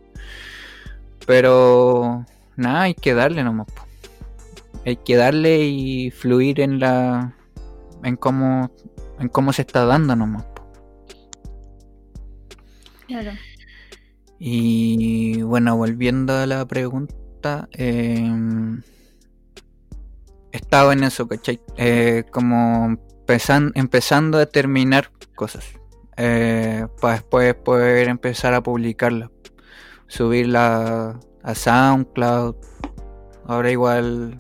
Pero nada, hay que darle nomás. po. Hay que darle y fluir en la en cómo en cómo se está dando nomás. Claro. Y bueno, volviendo a la pregunta, eh, estaba en eso, ¿cachai? Eh, como empezan- empezando a terminar cosas. para después poder empezar a publicarlas. Subirla a SoundCloud. Ahora igual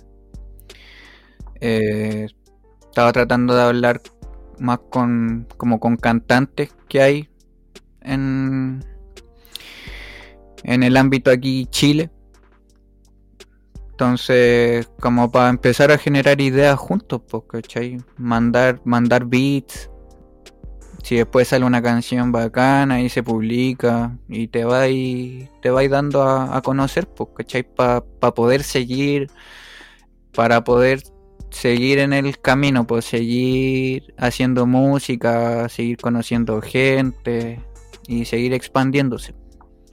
eh, estaba tratando de hablar más con como con cantantes que hay en en el ámbito aquí Chile. Entonces, como para empezar a generar ideas juntos, pues, ¿cachai? Mandar, mandar beats. Si después sale una canción bacana y se publica y te va te vais dando a, conocer, pues, ¿cachai? Para poder seguir, para poder seguir en el camino, pues seguir haciendo música, seguir conociendo gente y seguir expandiéndose.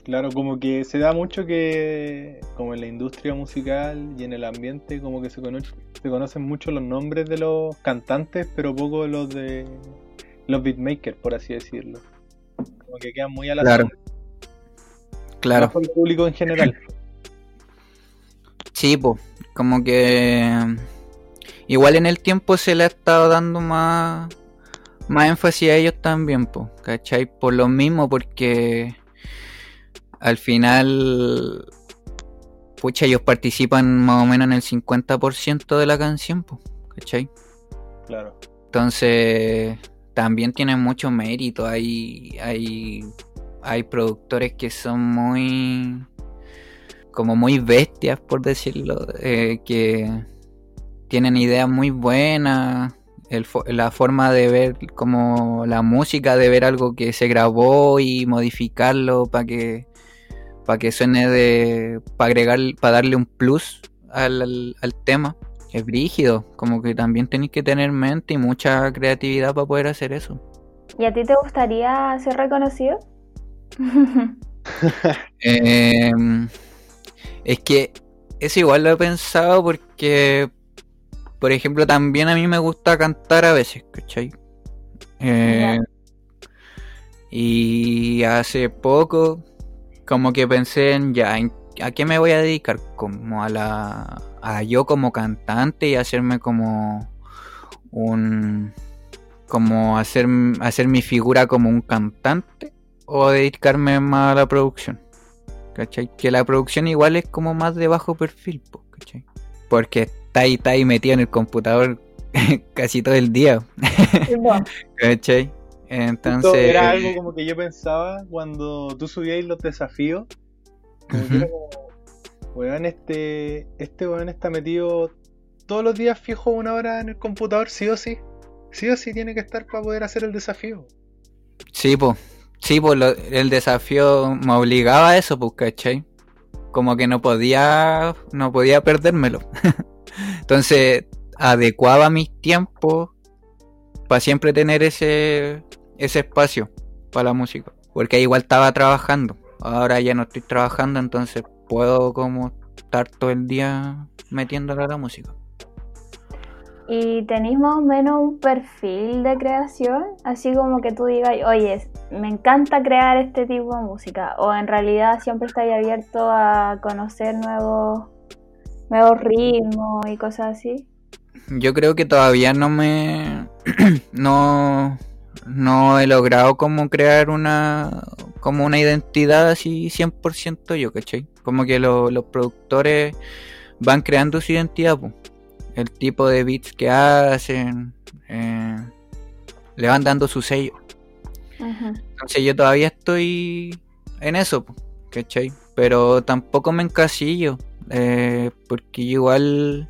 Claro, como que se da mucho que, como en la industria musical y en el ambiente, como que se, cono- se conocen mucho los nombres de los cantantes, pero poco los de los beatmakers, por así decirlo. Como que quedan muy a la Claro. sombra, Claro. por el público en general. Sí, pues, como que igual en el tiempo se le ha estado dando más más énfasis a ellos también, po, ¿cachai? Por lo mismo, porque al final, pucha, ellos participan más o menos en el 50% de la canción, ¿cachai? Claro. Entonces, también tienen mucho mérito. Hay, hay, hay productores que son muy, como muy bestias, por decirlo, eh, que tienen ideas muy buenas. El la forma de ver como la música, de ver algo que se grabó y modificarlo para que para que suene de para agregar para darle un plus al, al- al tema es brígido como que también tenéis que tener mente y mucha creatividad para poder hacer eso ¿Y a ti te gustaría ser reconocido? Eh, es que eso igual lo he pensado porque, por ejemplo, también a mí me gusta cantar a veces, ¿cachai? Eh, y hace poco, como que pensé en ya, ¿en- ¿a qué me voy a dedicar? Como a la. a yo como cantante y hacerme como un. como hacer, hacer mi figura como un cantante o dedicarme más a la producción. ¿Cachai? Que la producción igual es como más de bajo perfil, ¿cachai? Porque está ahí, está ahí metido en el computador casi todo el día, ¿cachai? Entonces, era algo como que yo pensaba cuando tú subías los desafíos. Como que era como, weón, este, este weón está metido todos los días fijo una hora en el computador, sí o sí. Sí o sí tiene que estar para poder hacer el desafío. sí, pues, sí, pues el desafío me obligaba a eso, pues, ¿cachai? Como que no podía, no podía perdérmelo. Entonces, adecuaba mis tiempos para siempre tener ese, ese espacio para la música. Porque igual estaba trabajando. Ahora ya no estoy trabajando, entonces puedo como estar todo el día metiéndole a la música. ¿Y tenéis más o menos un perfil de creación? Así como que tú digas, oye, me encanta crear este tipo de música. O en realidad siempre estáis abierto a conocer nuevos, nuevos ritmos y cosas así. Yo creo que todavía no me. no. No he logrado como crear una. Como una identidad así 100% yo, ¿cachai? Como que lo- los productores van creando su identidad, po. El tipo de beats que hacen. eh, le van dando su sello. Entonces yo todavía estoy en eso, po, ¿cachai? Pero tampoco me encasillo, eh, porque yo igual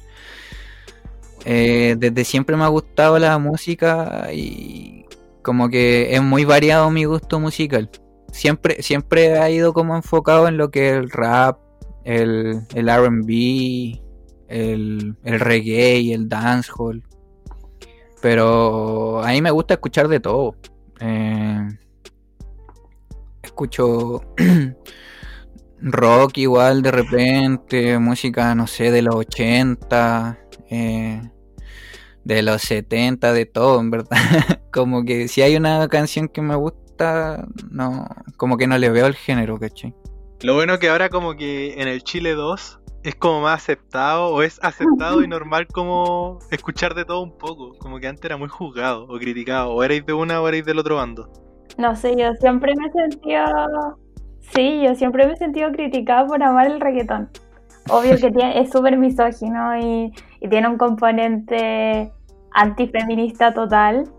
eh, desde siempre me ha gustado la música y como que es muy variado mi gusto musical. Siempre, siempre ha ido como enfocado en lo que es el rap, el, el RB, el, el reggae el dancehall. Pero a mí me gusta escuchar de todo. Eh, escucho rock igual de repente, música, no sé, de los 80, eh, de los 70, de todo, en verdad. como que si hay una canción que me gusta, no, como que no le veo el género, ¿cachai? Lo bueno que ahora como que en el Chile 2 es como más aceptado o es aceptado y normal como escuchar de todo un poco. Como que antes era muy juzgado o criticado. O erais de una o erais del otro bando. No sé, yo siempre me he sentido. Sí, yo siempre me he sentido criticada por amar el reggaetón. Obvio que tiene- es súper misógino y, y tiene un componente antifeminista total.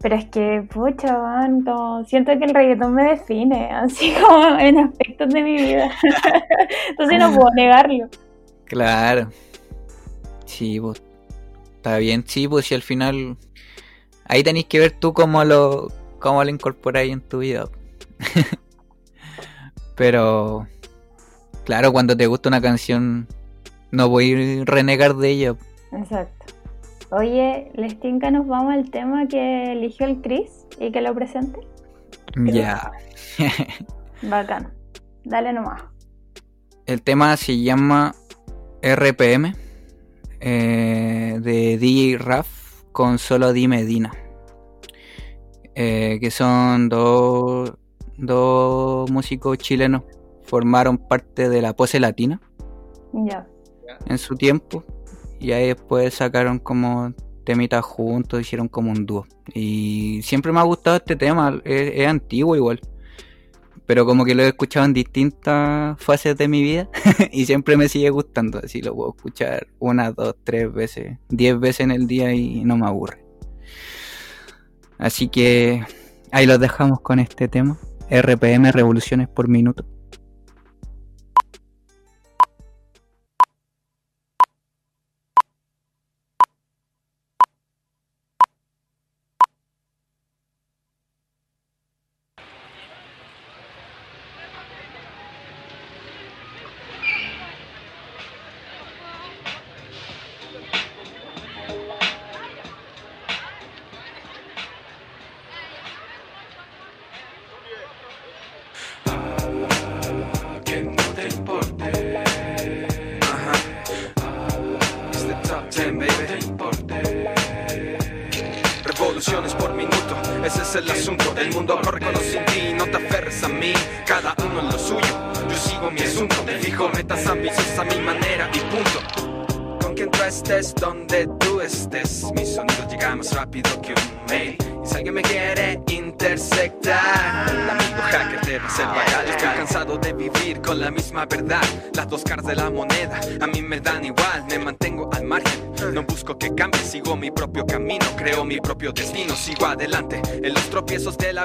Pero es que, pucha, man, como siento que el reggaetón me define, así como en aspectos de mi vida. Entonces no puedo negarlo. Claro. Sí, pues. Está bien, sí, pues si al final. Ahí tenéis que ver tú cómo lo, cómo lo incorporáis en tu vida. Pero. Claro, cuando te gusta una canción, no voy a renegar de ella. Exacto. Oye, les tinca, nos vamos al tema que eligió el Chris y que lo presente. Ya. Bacán. Dale nomás. El tema se llama RPM eh, de DJ Raf con solo Di Medina. Eh, que son dos, dos músicos chilenos. Formaron parte de la pose latina Ya. en su tiempo. Y ahí después sacaron como temitas juntos, hicieron como un dúo. Y siempre me ha gustado este tema, es, antiguo igual. Pero como que lo he escuchado en distintas fases de mi vida y siempre me sigue gustando. Así lo puedo escuchar una, dos, tres veces, diez veces en el día y no me aburre. Así que ahí los dejamos con este tema. RPM Revoluciones por Minuto.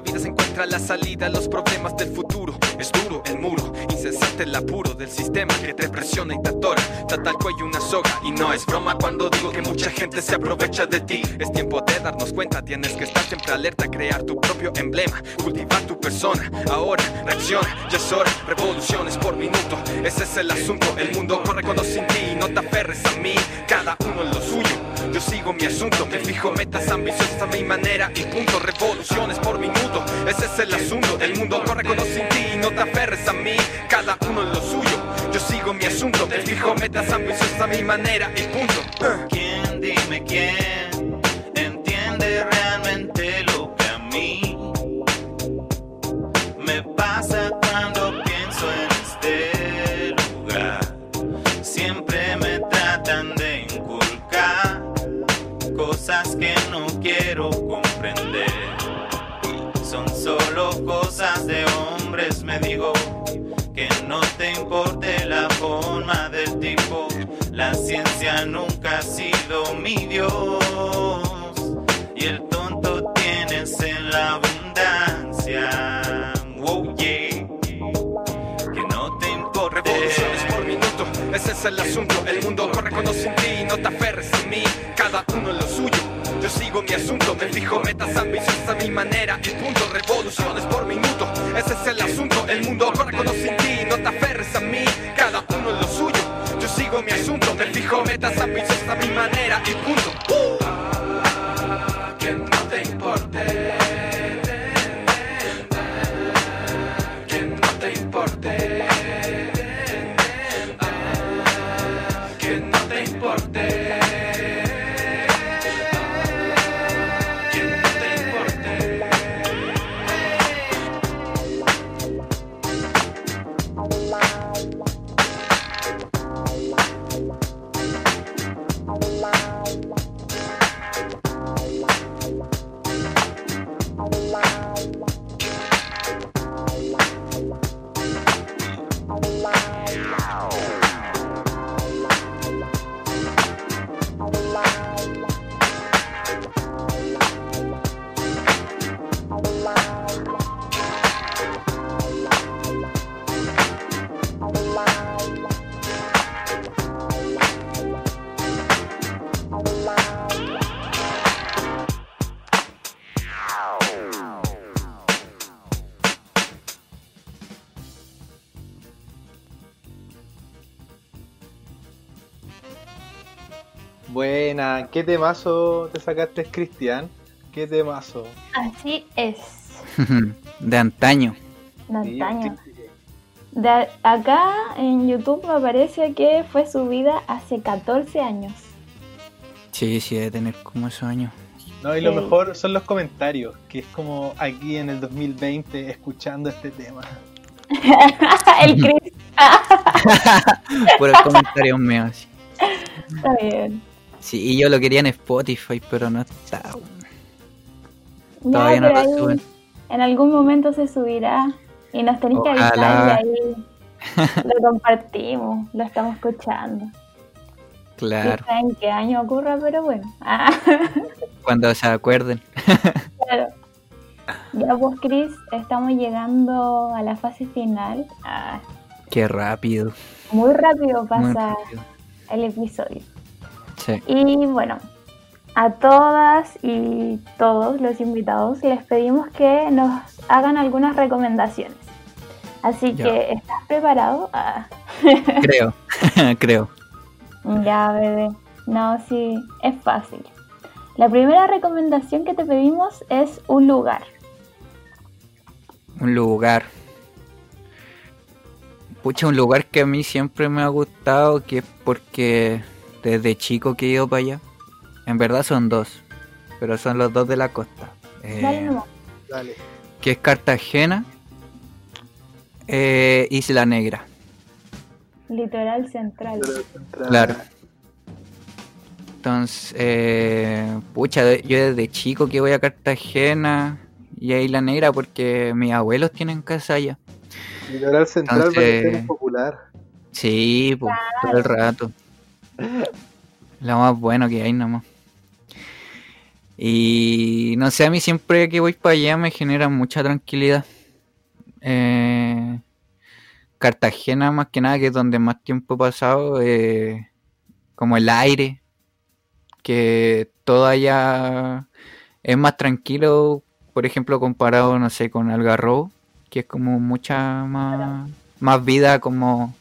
Vida se encuentra la salida, los problemas del futuro. Es duro el muro, incesante el apuro del sistema que te presiona y te atora. Trata al cuello una soga y no es broma cuando digo que mucha gente se aprovecha de ti. Es tiempo darnos cuenta, tienes que estar siempre alerta, crear tu propio emblema, cultivar tu persona. Ahora reacciona, ya es hora, revoluciones por minuto. Ese es el asunto, el mundo corre con o sin ti, no te aferres a mí, cada uno en lo suyo. Yo sigo mi asunto, me fijo metas ambiciosas a mi manera y punto, revoluciones por minuto. Ese es el asunto, el mundo corre con o sin ti, no te aferres a mí, cada uno en lo suyo. Yo sigo mi asunto, me fijo metas ambiciosas a mi manera y punto. ¿Quién, dime quién, realmente lo que a mí me pasa cuando pienso en este lugar? Siempre me tratan de inculcar cosas que no quiero comprender. Son solo cosas de hombres, me digo. Que no te importe la forma del tipo. La ciencia nunca ha sido mi Dios. Ese es el asunto. El mundo corre con o sin ti, no te aferres a mí, cada uno en lo suyo. Yo sigo mi asunto, me fijo metas ambiciosas a mi manera y punto. Revoluciones por minuto, ese es el asunto. El mundo corre con o sin ti, no te aferres a mí, cada uno en lo suyo. Yo sigo mi asunto, me fijo metas ambiciosas a mi manera y punto. ¿Qué temazo te sacaste, Cristian? ¿Qué temazo? Así es. de antaño. De antaño. De acá en YouTube me aparece que fue subida hace 14 años. Sí, sí, debe tener como esos años. No, y lo Sí. mejor son los comentarios, que es como aquí en el 2020 escuchando este tema. El Chris Por el comentario mío, así. está bien. Sí, yo lo quería en Spotify, pero no está. Ya, Todavía no lo suben. en algún momento se subirá y nos tenéis que avisar y ahí lo compartimos, lo estamos escuchando. Claro, No en qué año ocurra, pero bueno. Ah, cuando se acuerden. claro. Ya pues, Chris, estamos llegando a la fase final. Ah, Qué rápido. muy rápido Muy pasa rápido. el episodio. Sí. Y bueno, a todas y todos los invitados les pedimos que nos hagan algunas recomendaciones. Así que, ¿estás preparado? Ah, Creo, creo. ya, bebé. No, sí, es fácil. La primera recomendación que te pedimos es un lugar. Un lugar. Pucha, un lugar que a mí siempre me ha gustado, que es porque desde chico que he ido para allá. En verdad son dos, pero son los dos de la costa. Eh, Dale. Dale. que es Cartagena, eh, Isla Negra. Litoral central. Claro. Entonces, eh, pucha, yo desde chico que voy a Cartagena y a Isla Negra porque mis abuelos tienen casa allá. Litoral Central Entonces- sea popular. Sí, pues, todo el rato. Lo más bueno que hay nomás. Y no sé, a mí siempre que voy para allá me genera mucha tranquilidad. Eh, Cartagena más que nada, que es donde más tiempo he pasado, eh, como el aire, que todo allá es más tranquilo, por ejemplo, comparado, no sé, con Algarrobo, que es como mucha más, más vida como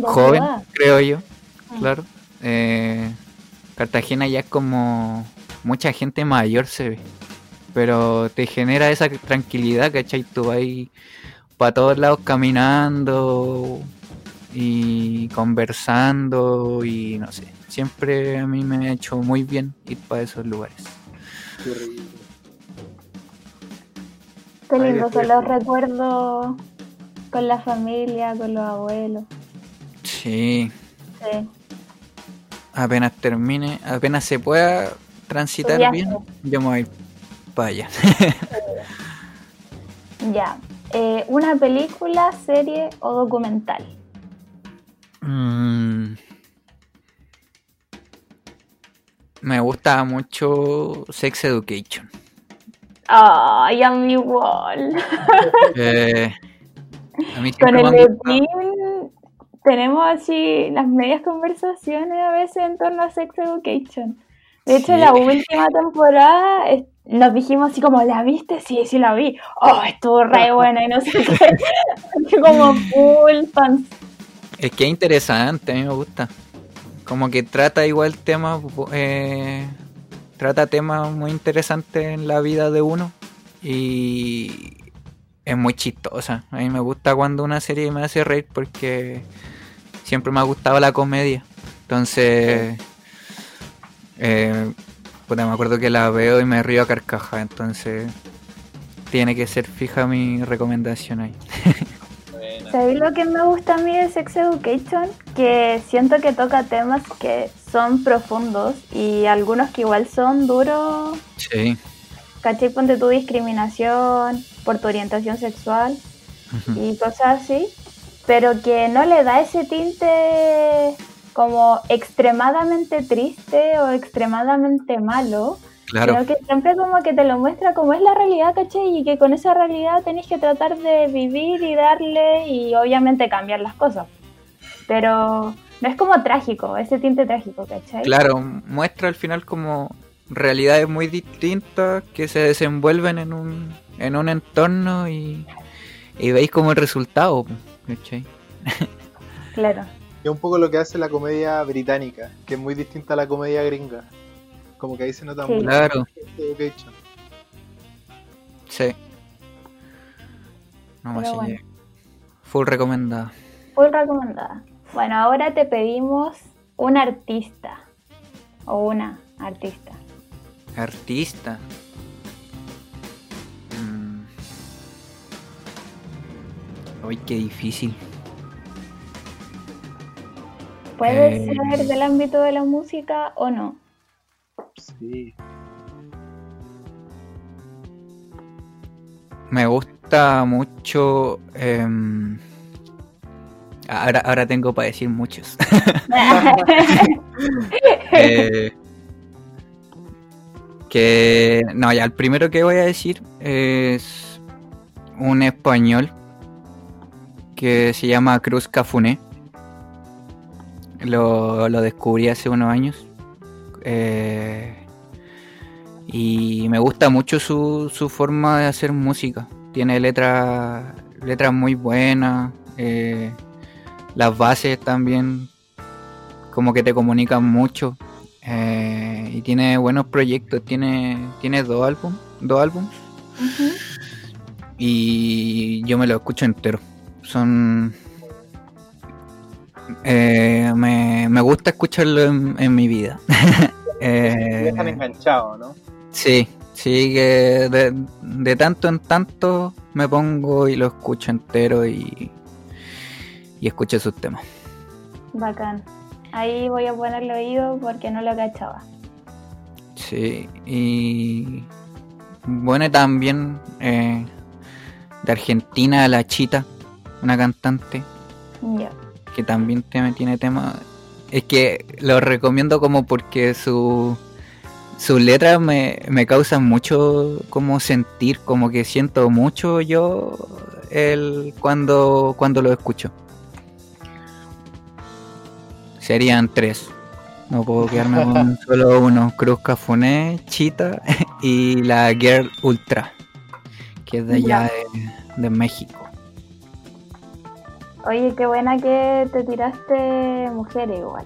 joven, creo yo. Claro. Eh, Cartagena ya es como mucha gente mayor se ve, pero te genera esa tranquilidad, ¿cachai? Tú vas para todos lados caminando y conversando y no sé, siempre a mí me ha hecho muy bien ir para esos lugares. Qué rico. Qué lindo son los recuerdos con la familia, con los abuelos. Sí, Sí. Apenas termine, apenas se pueda transitar bien, yo me voy para allá. Ya. Eh, una película, serie o documental. Mm. Me gusta mucho Sex Education. Ay, a mí igual. Eh, a mí Con el. Epin tenemos así las medias conversaciones a veces en torno a Sex Education. De hecho, Sí. la última temporada nos dijimos así como, ¿la viste? Sí, sí la vi. Oh, estuvo re buena y no sé qué. Como full fans. Es que es interesante, a mí me gusta. Como que trata igual temas, eh, trata temas muy interesantes en la vida de uno y es muy chistosa. A mí me gusta cuando una serie me hace reír porque siempre me ha gustado la comedia. Entonces, eh, puta, me acuerdo que la veo y me río a carcaja, entonces tiene que ser fija mi recomendación ahí. ¿Sabéis lo que me gusta a mí de Sex Education? Que siento que toca temas que son profundos y algunos que igual son duros. Sí. ¿Cachai? Ponte tu discriminación por tu orientación sexual y cosas así. Pero que no le da ese tinte como extremadamente triste o extremadamente malo. Claro. Sino que siempre como que te lo muestra como es la realidad, ¿cachai? Y que con esa realidad tenés que tratar de vivir y darle y obviamente cambiar las cosas. Pero no es como trágico, ese tinte trágico, ¿cachai? Claro, muestra al final como realidades muy distintas que se desenvuelven en un, en un entorno y, y veis como el resultado. Claro. Y es un poco lo que hace la comedia británica, que es muy distinta a la comedia gringa. Como que ahí se nota Sí. mucho. Claro. Sí. No más bueno. Full recomendada. Full recomendada. Bueno, ahora te pedimos un artista o una artista. Artista. Uy, qué difícil. ¿Puede Eh. ser del ámbito de la música o no? Sí. Me gusta mucho. em, ahora, ahora tengo para decir muchos. Eh, que. No, ya, el primero que voy a decir es un español que se llama Cruz Cafuné. Lo, lo descubrí hace unos años. Eh, y me gusta mucho su, su forma de hacer música. Tiene letras letras muy buenas. eh, las bases también como que te comunican mucho. eh, y tiene buenos proyectos. Tiene, tiene dos álbumes. Dos álbumes. Ujú. Y yo me lo escucho entero. Son... eh, me, me gusta escucharlo en, en mi vida. Eh, Dejan enganchado, ¿no? Sí, sí, que de, de tanto en tanto me pongo y lo escucho entero y, y escucho sus temas. Bacán. Ahí voy a ponerle oído porque no lo cachaba. Sí, y bueno, también eh, de Argentina, La Chita, una cantante que también tiene, tiene temas. Es que lo recomiendo como porque su, sus letras me, me causan mucho como sentir, como que siento mucho yo el, cuando, cuando lo escucho. Serían tres. No puedo quedarme con solo uno. Cruz Cafuné, Chita y la Girl Ultra, que es de allá de, de México. Oye, qué buena que te tiraste mujeres igual.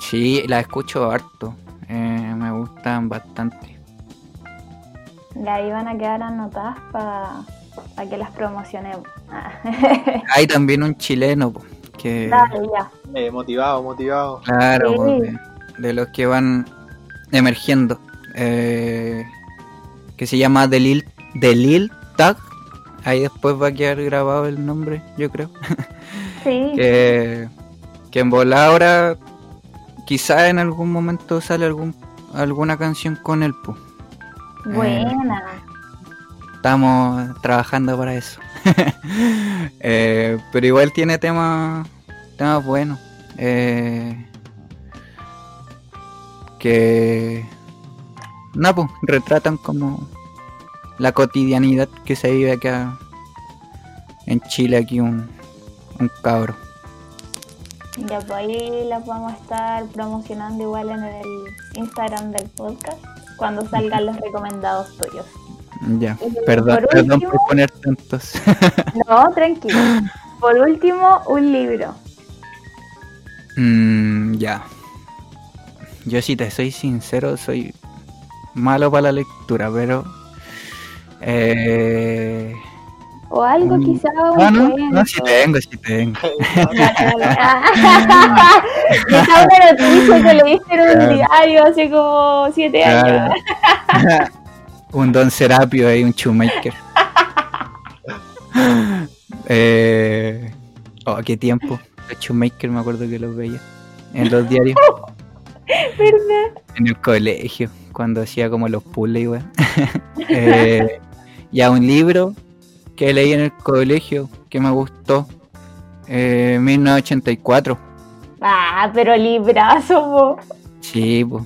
Sí, la escucho harto. Eh, me gustan bastante. Y ahí van a quedar anotadas para que las promocionemos. Ah. Hay también un chileno que, Dale, ya. Eh, motivado, motivado. claro, Sí. de, de los que van emergiendo, eh, que se llama Delil, Delil Tag. Ahí después va a quedar grabado el nombre, yo creo. Sí. que, que en volar ahora quizá en algún momento sale algún alguna canción con él, po. Buena. Estamos trabajando para eso. Eh, pero igual tiene temas temas buenos. eh, que no, pues, retratan como la cotidianidad que se vive acá en Chile, aquí un, un cabro. Ya, pues ahí las vamos a estar promocionando igual en el Instagram del podcast cuando salgan los recomendados tuyos. Ya, Y perdón, por perdón último- por poner tantos. No, tranquilo. Por último, un libro. Mm, ya. Yo si te soy sincero, soy malo para la lectura, pero... Eh... O algo Mm, quizá un No, no, no, si tengo, si tengo. Quizá una noticia que leíste en un Claro. diario hace como siete años. Un Don Serapio ahí, un Shoemaker. eh... Oh, qué tiempo. Los Shoemaker me acuerdo que los veía en los diarios. ¿Verdad? En el colegio, cuando hacía como los puzzles, weón. eh, ya un libro que leí en el colegio que me gustó. Eh, 1984. Ah, pero librazo, po. Sí, pues.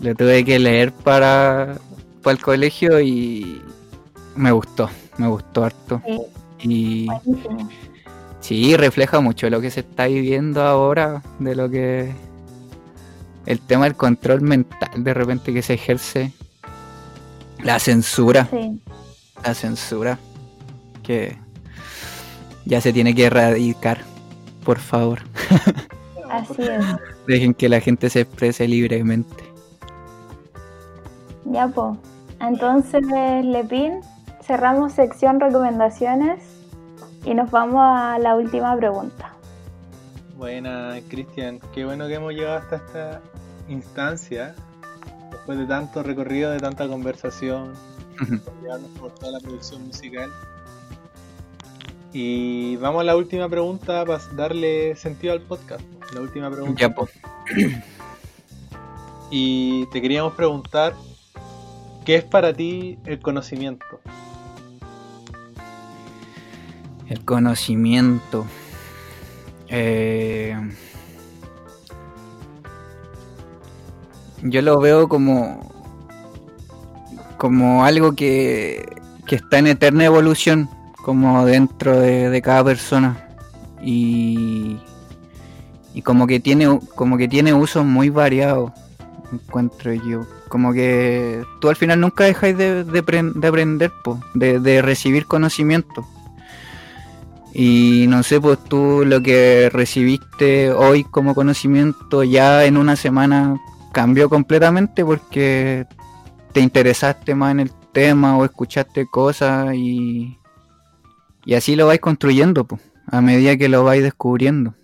Lo tuve que leer para, para el colegio y me gustó, me gustó harto. Sí, Y buenísimo. sí, refleja mucho lo que se está viviendo ahora, de lo que el tema del control mental de repente que se ejerce, la censura, Sí. La censura, que ya se tiene que erradicar, por favor. Así es. Dejen que la gente se exprese libremente. Ya, po. Entonces, Lepin, cerramos sección recomendaciones y nos vamos a la última pregunta. Buena, Cristian. Qué bueno que hemos llegado hasta esta instancia. Después de tanto recorrido, de tanta conversación, por toda la producción musical. Y vamos a la última pregunta para darle sentido al podcast. la última pregunta. Ya, pues. Y te queríamos preguntar, ¿qué es para ti el conocimiento? El conocimiento. Eh, yo lo veo como como algo que, que está en eterna evolución, como dentro de, cada persona. Y, y como que tiene como que tiene usos muy variados, encuentro yo. Como que tú al final nunca dejáis de, de, apren- de aprender, po, de recibir conocimiento. Y no sé, pues tú lo que recibiste hoy como conocimiento ya en una semana cambió completamente porque te interesaste más en el tema o escuchaste cosas y, y así lo vais construyendo, pues, a medida que lo vais descubriendo.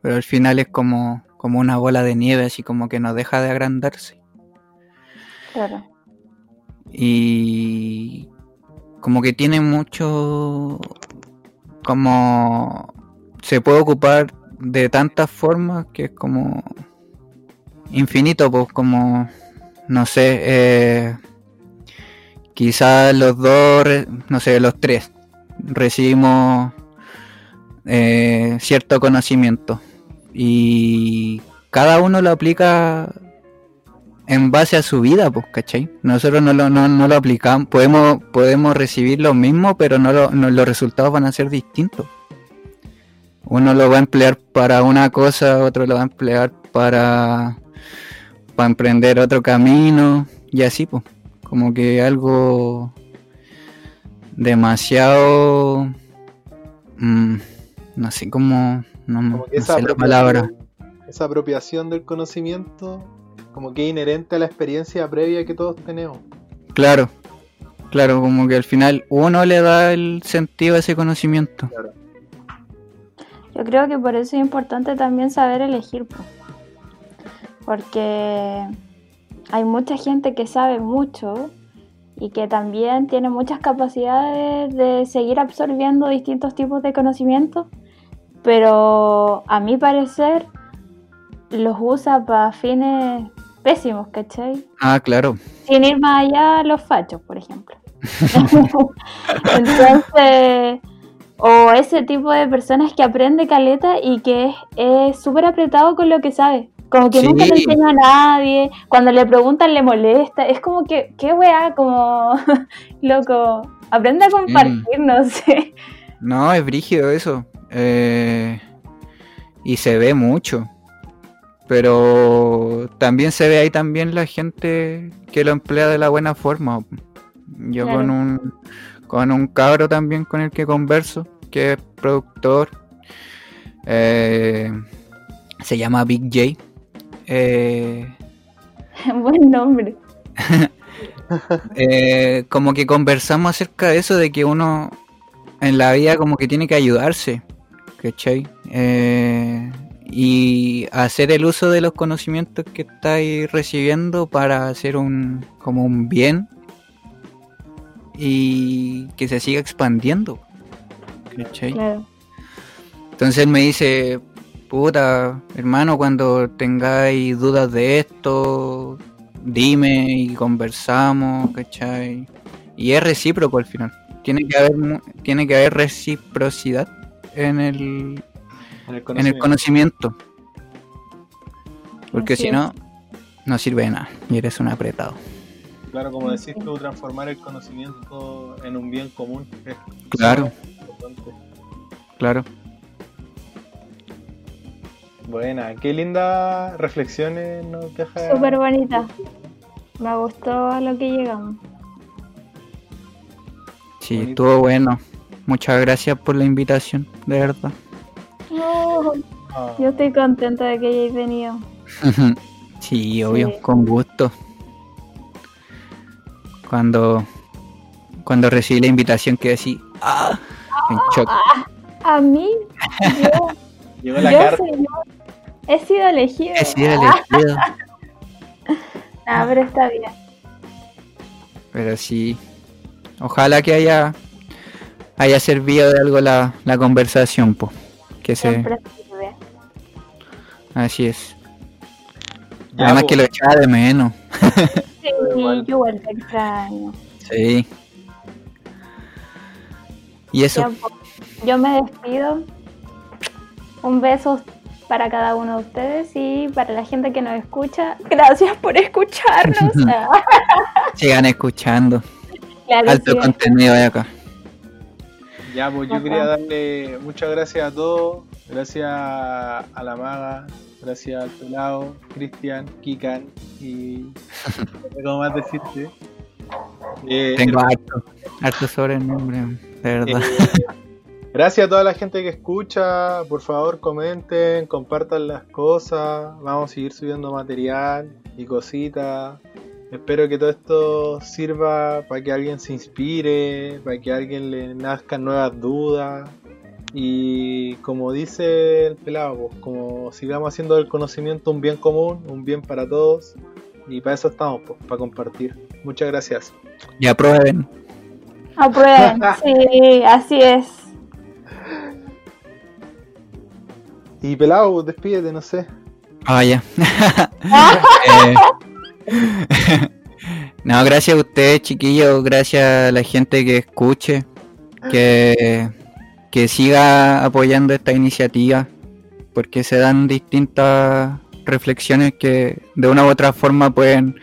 Pero al final es como, como una bola de nieve, así como que no deja de agrandarse. Claro. y como que tiene mucho como se puede ocupar de tantas formas que es como infinito pues como no sé eh, quizás los dos no sé los tres recibimos eh, cierto conocimiento y cada uno lo aplica en base a su vida, pues, ¿cachai? Nosotros no lo, no, no lo aplicamos, podemos, podemos recibir lo mismo, pero no, lo- los resultados van a ser distintos. Uno lo va a emplear para una cosa, otro lo va a emplear para, para emprender otro camino, y así, pues, como que algo demasiado, mm, no sé cómo, no, Como no que esa sé la palabra. apropiación, esa apropiación del conocimiento, como que es inherente a la experiencia previa que todos tenemos. Claro, claro, como que al final uno le da el sentido a ese conocimiento. Yo creo que por eso es importante también saber elegir, po. Porque hay mucha gente que sabe mucho y que también tiene muchas capacidades de seguir absorbiendo distintos tipos de conocimientos, pero a mi parecer los usa para fines pésimos, ¿cachai? Ah, claro, sin ir más allá los fachos, por ejemplo. Entonces, o ese tipo de personas que aprende caleta y que es súper apretado con lo que sabe. Como que Sí. nunca le enseña a nadie, cuando le preguntan le molesta, es como que, qué weá, como, loco, aprende a compartir, no sé. no, es brígido eso. eh, y se ve mucho. Pero también se ve ahí también la gente que lo emplea de la buena forma. Yo Claro. con un con un cabro también con el que converso, que es productor. eh, se llama Big J. eh, Buen nombre. eh, como que conversamos acerca de eso, de que uno en la vida como que tiene que ayudarse, ¿cachai? Eh, y hacer el uso de los conocimientos que estáis recibiendo para hacer un como un bien y que se siga expandiendo, ¿cachai? Claro. Entonces él me dice, puta, hermano, cuando tengáis dudas de esto, dime y conversamos, ¿cachai? Y es recíproco al final. Tiene que haber, mu- tiene que haber reciprocidad en el, En el en el conocimiento. Porque si no, no sirve de nada y eres un apretado. Claro, como decís tú, transformar el conocimiento en un bien común. es Claro. importante. Claro. Buena, qué lindas reflexiones nos deja. Súper bonita. Me gustó a lo que llegamos. Sí, Bonito. estuvo bueno. Muchas gracias por la invitación, de verdad. Oh, Ah, yo estoy contenta de que hayáis venido. sí, obvio, Sí. con gusto. Cuando cuando recibí la invitación quedé así, ah, en shock. A mí, yo, Llegó la yo carta. soy yo. He sido elegido. He sido elegido. Ah, pero está bien. Pero sí, ojalá que haya haya servido de algo la, la conversación, po. Que se, Siempre sirve. Así es. Ya, Además po. que lo echaba de menos. Sí, yo igual te extraño. Sí. Y eso. Ya, yo me despido. Un beso para cada uno de ustedes y para la gente que nos escucha. Gracias por escucharnos. Sigan escuchando. claro, Alto sí. contenido de acá. Ya, pues yo Ajá. quería darle muchas gracias a todos. Gracias a la maga, gracias al pelado, Cristian, Kikan y. no sé ¿Cómo más decirte? Eh, Tengo harto, harto sobre el nombre, de verdad. Eh, gracias a toda la gente que escucha. Por favor, comenten, compartan las cosas. Vamos a seguir subiendo material y cositas. Espero que todo esto sirva para que alguien se inspire, para que a alguien le nazcan nuevas dudas. Y como dice el pelado, pues, como sigamos haciendo del conocimiento un bien común, un bien para todos. Y para eso estamos, pues, para compartir. Muchas gracias. Y aprueben. Aprueben. Sí, así es. Y pelado, pues, despídete, no sé. Ah, ya. Eh, no, gracias a ustedes, chiquillos. Gracias a la gente que escuche. Que, que siga apoyando esta iniciativa. Porque se dan distintas reflexiones que de una u otra forma pueden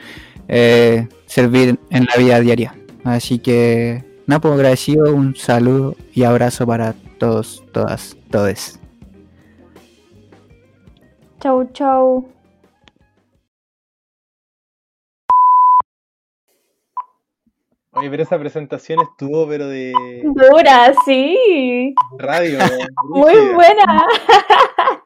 eh, servir en la vida diaria. Así que, nada, pues agradecido. Un saludo y abrazo para todos, todas, todes. Chau, chau. Oye, pero esa presentación estuvo, pero de Dura, sí. radio. Muy buena.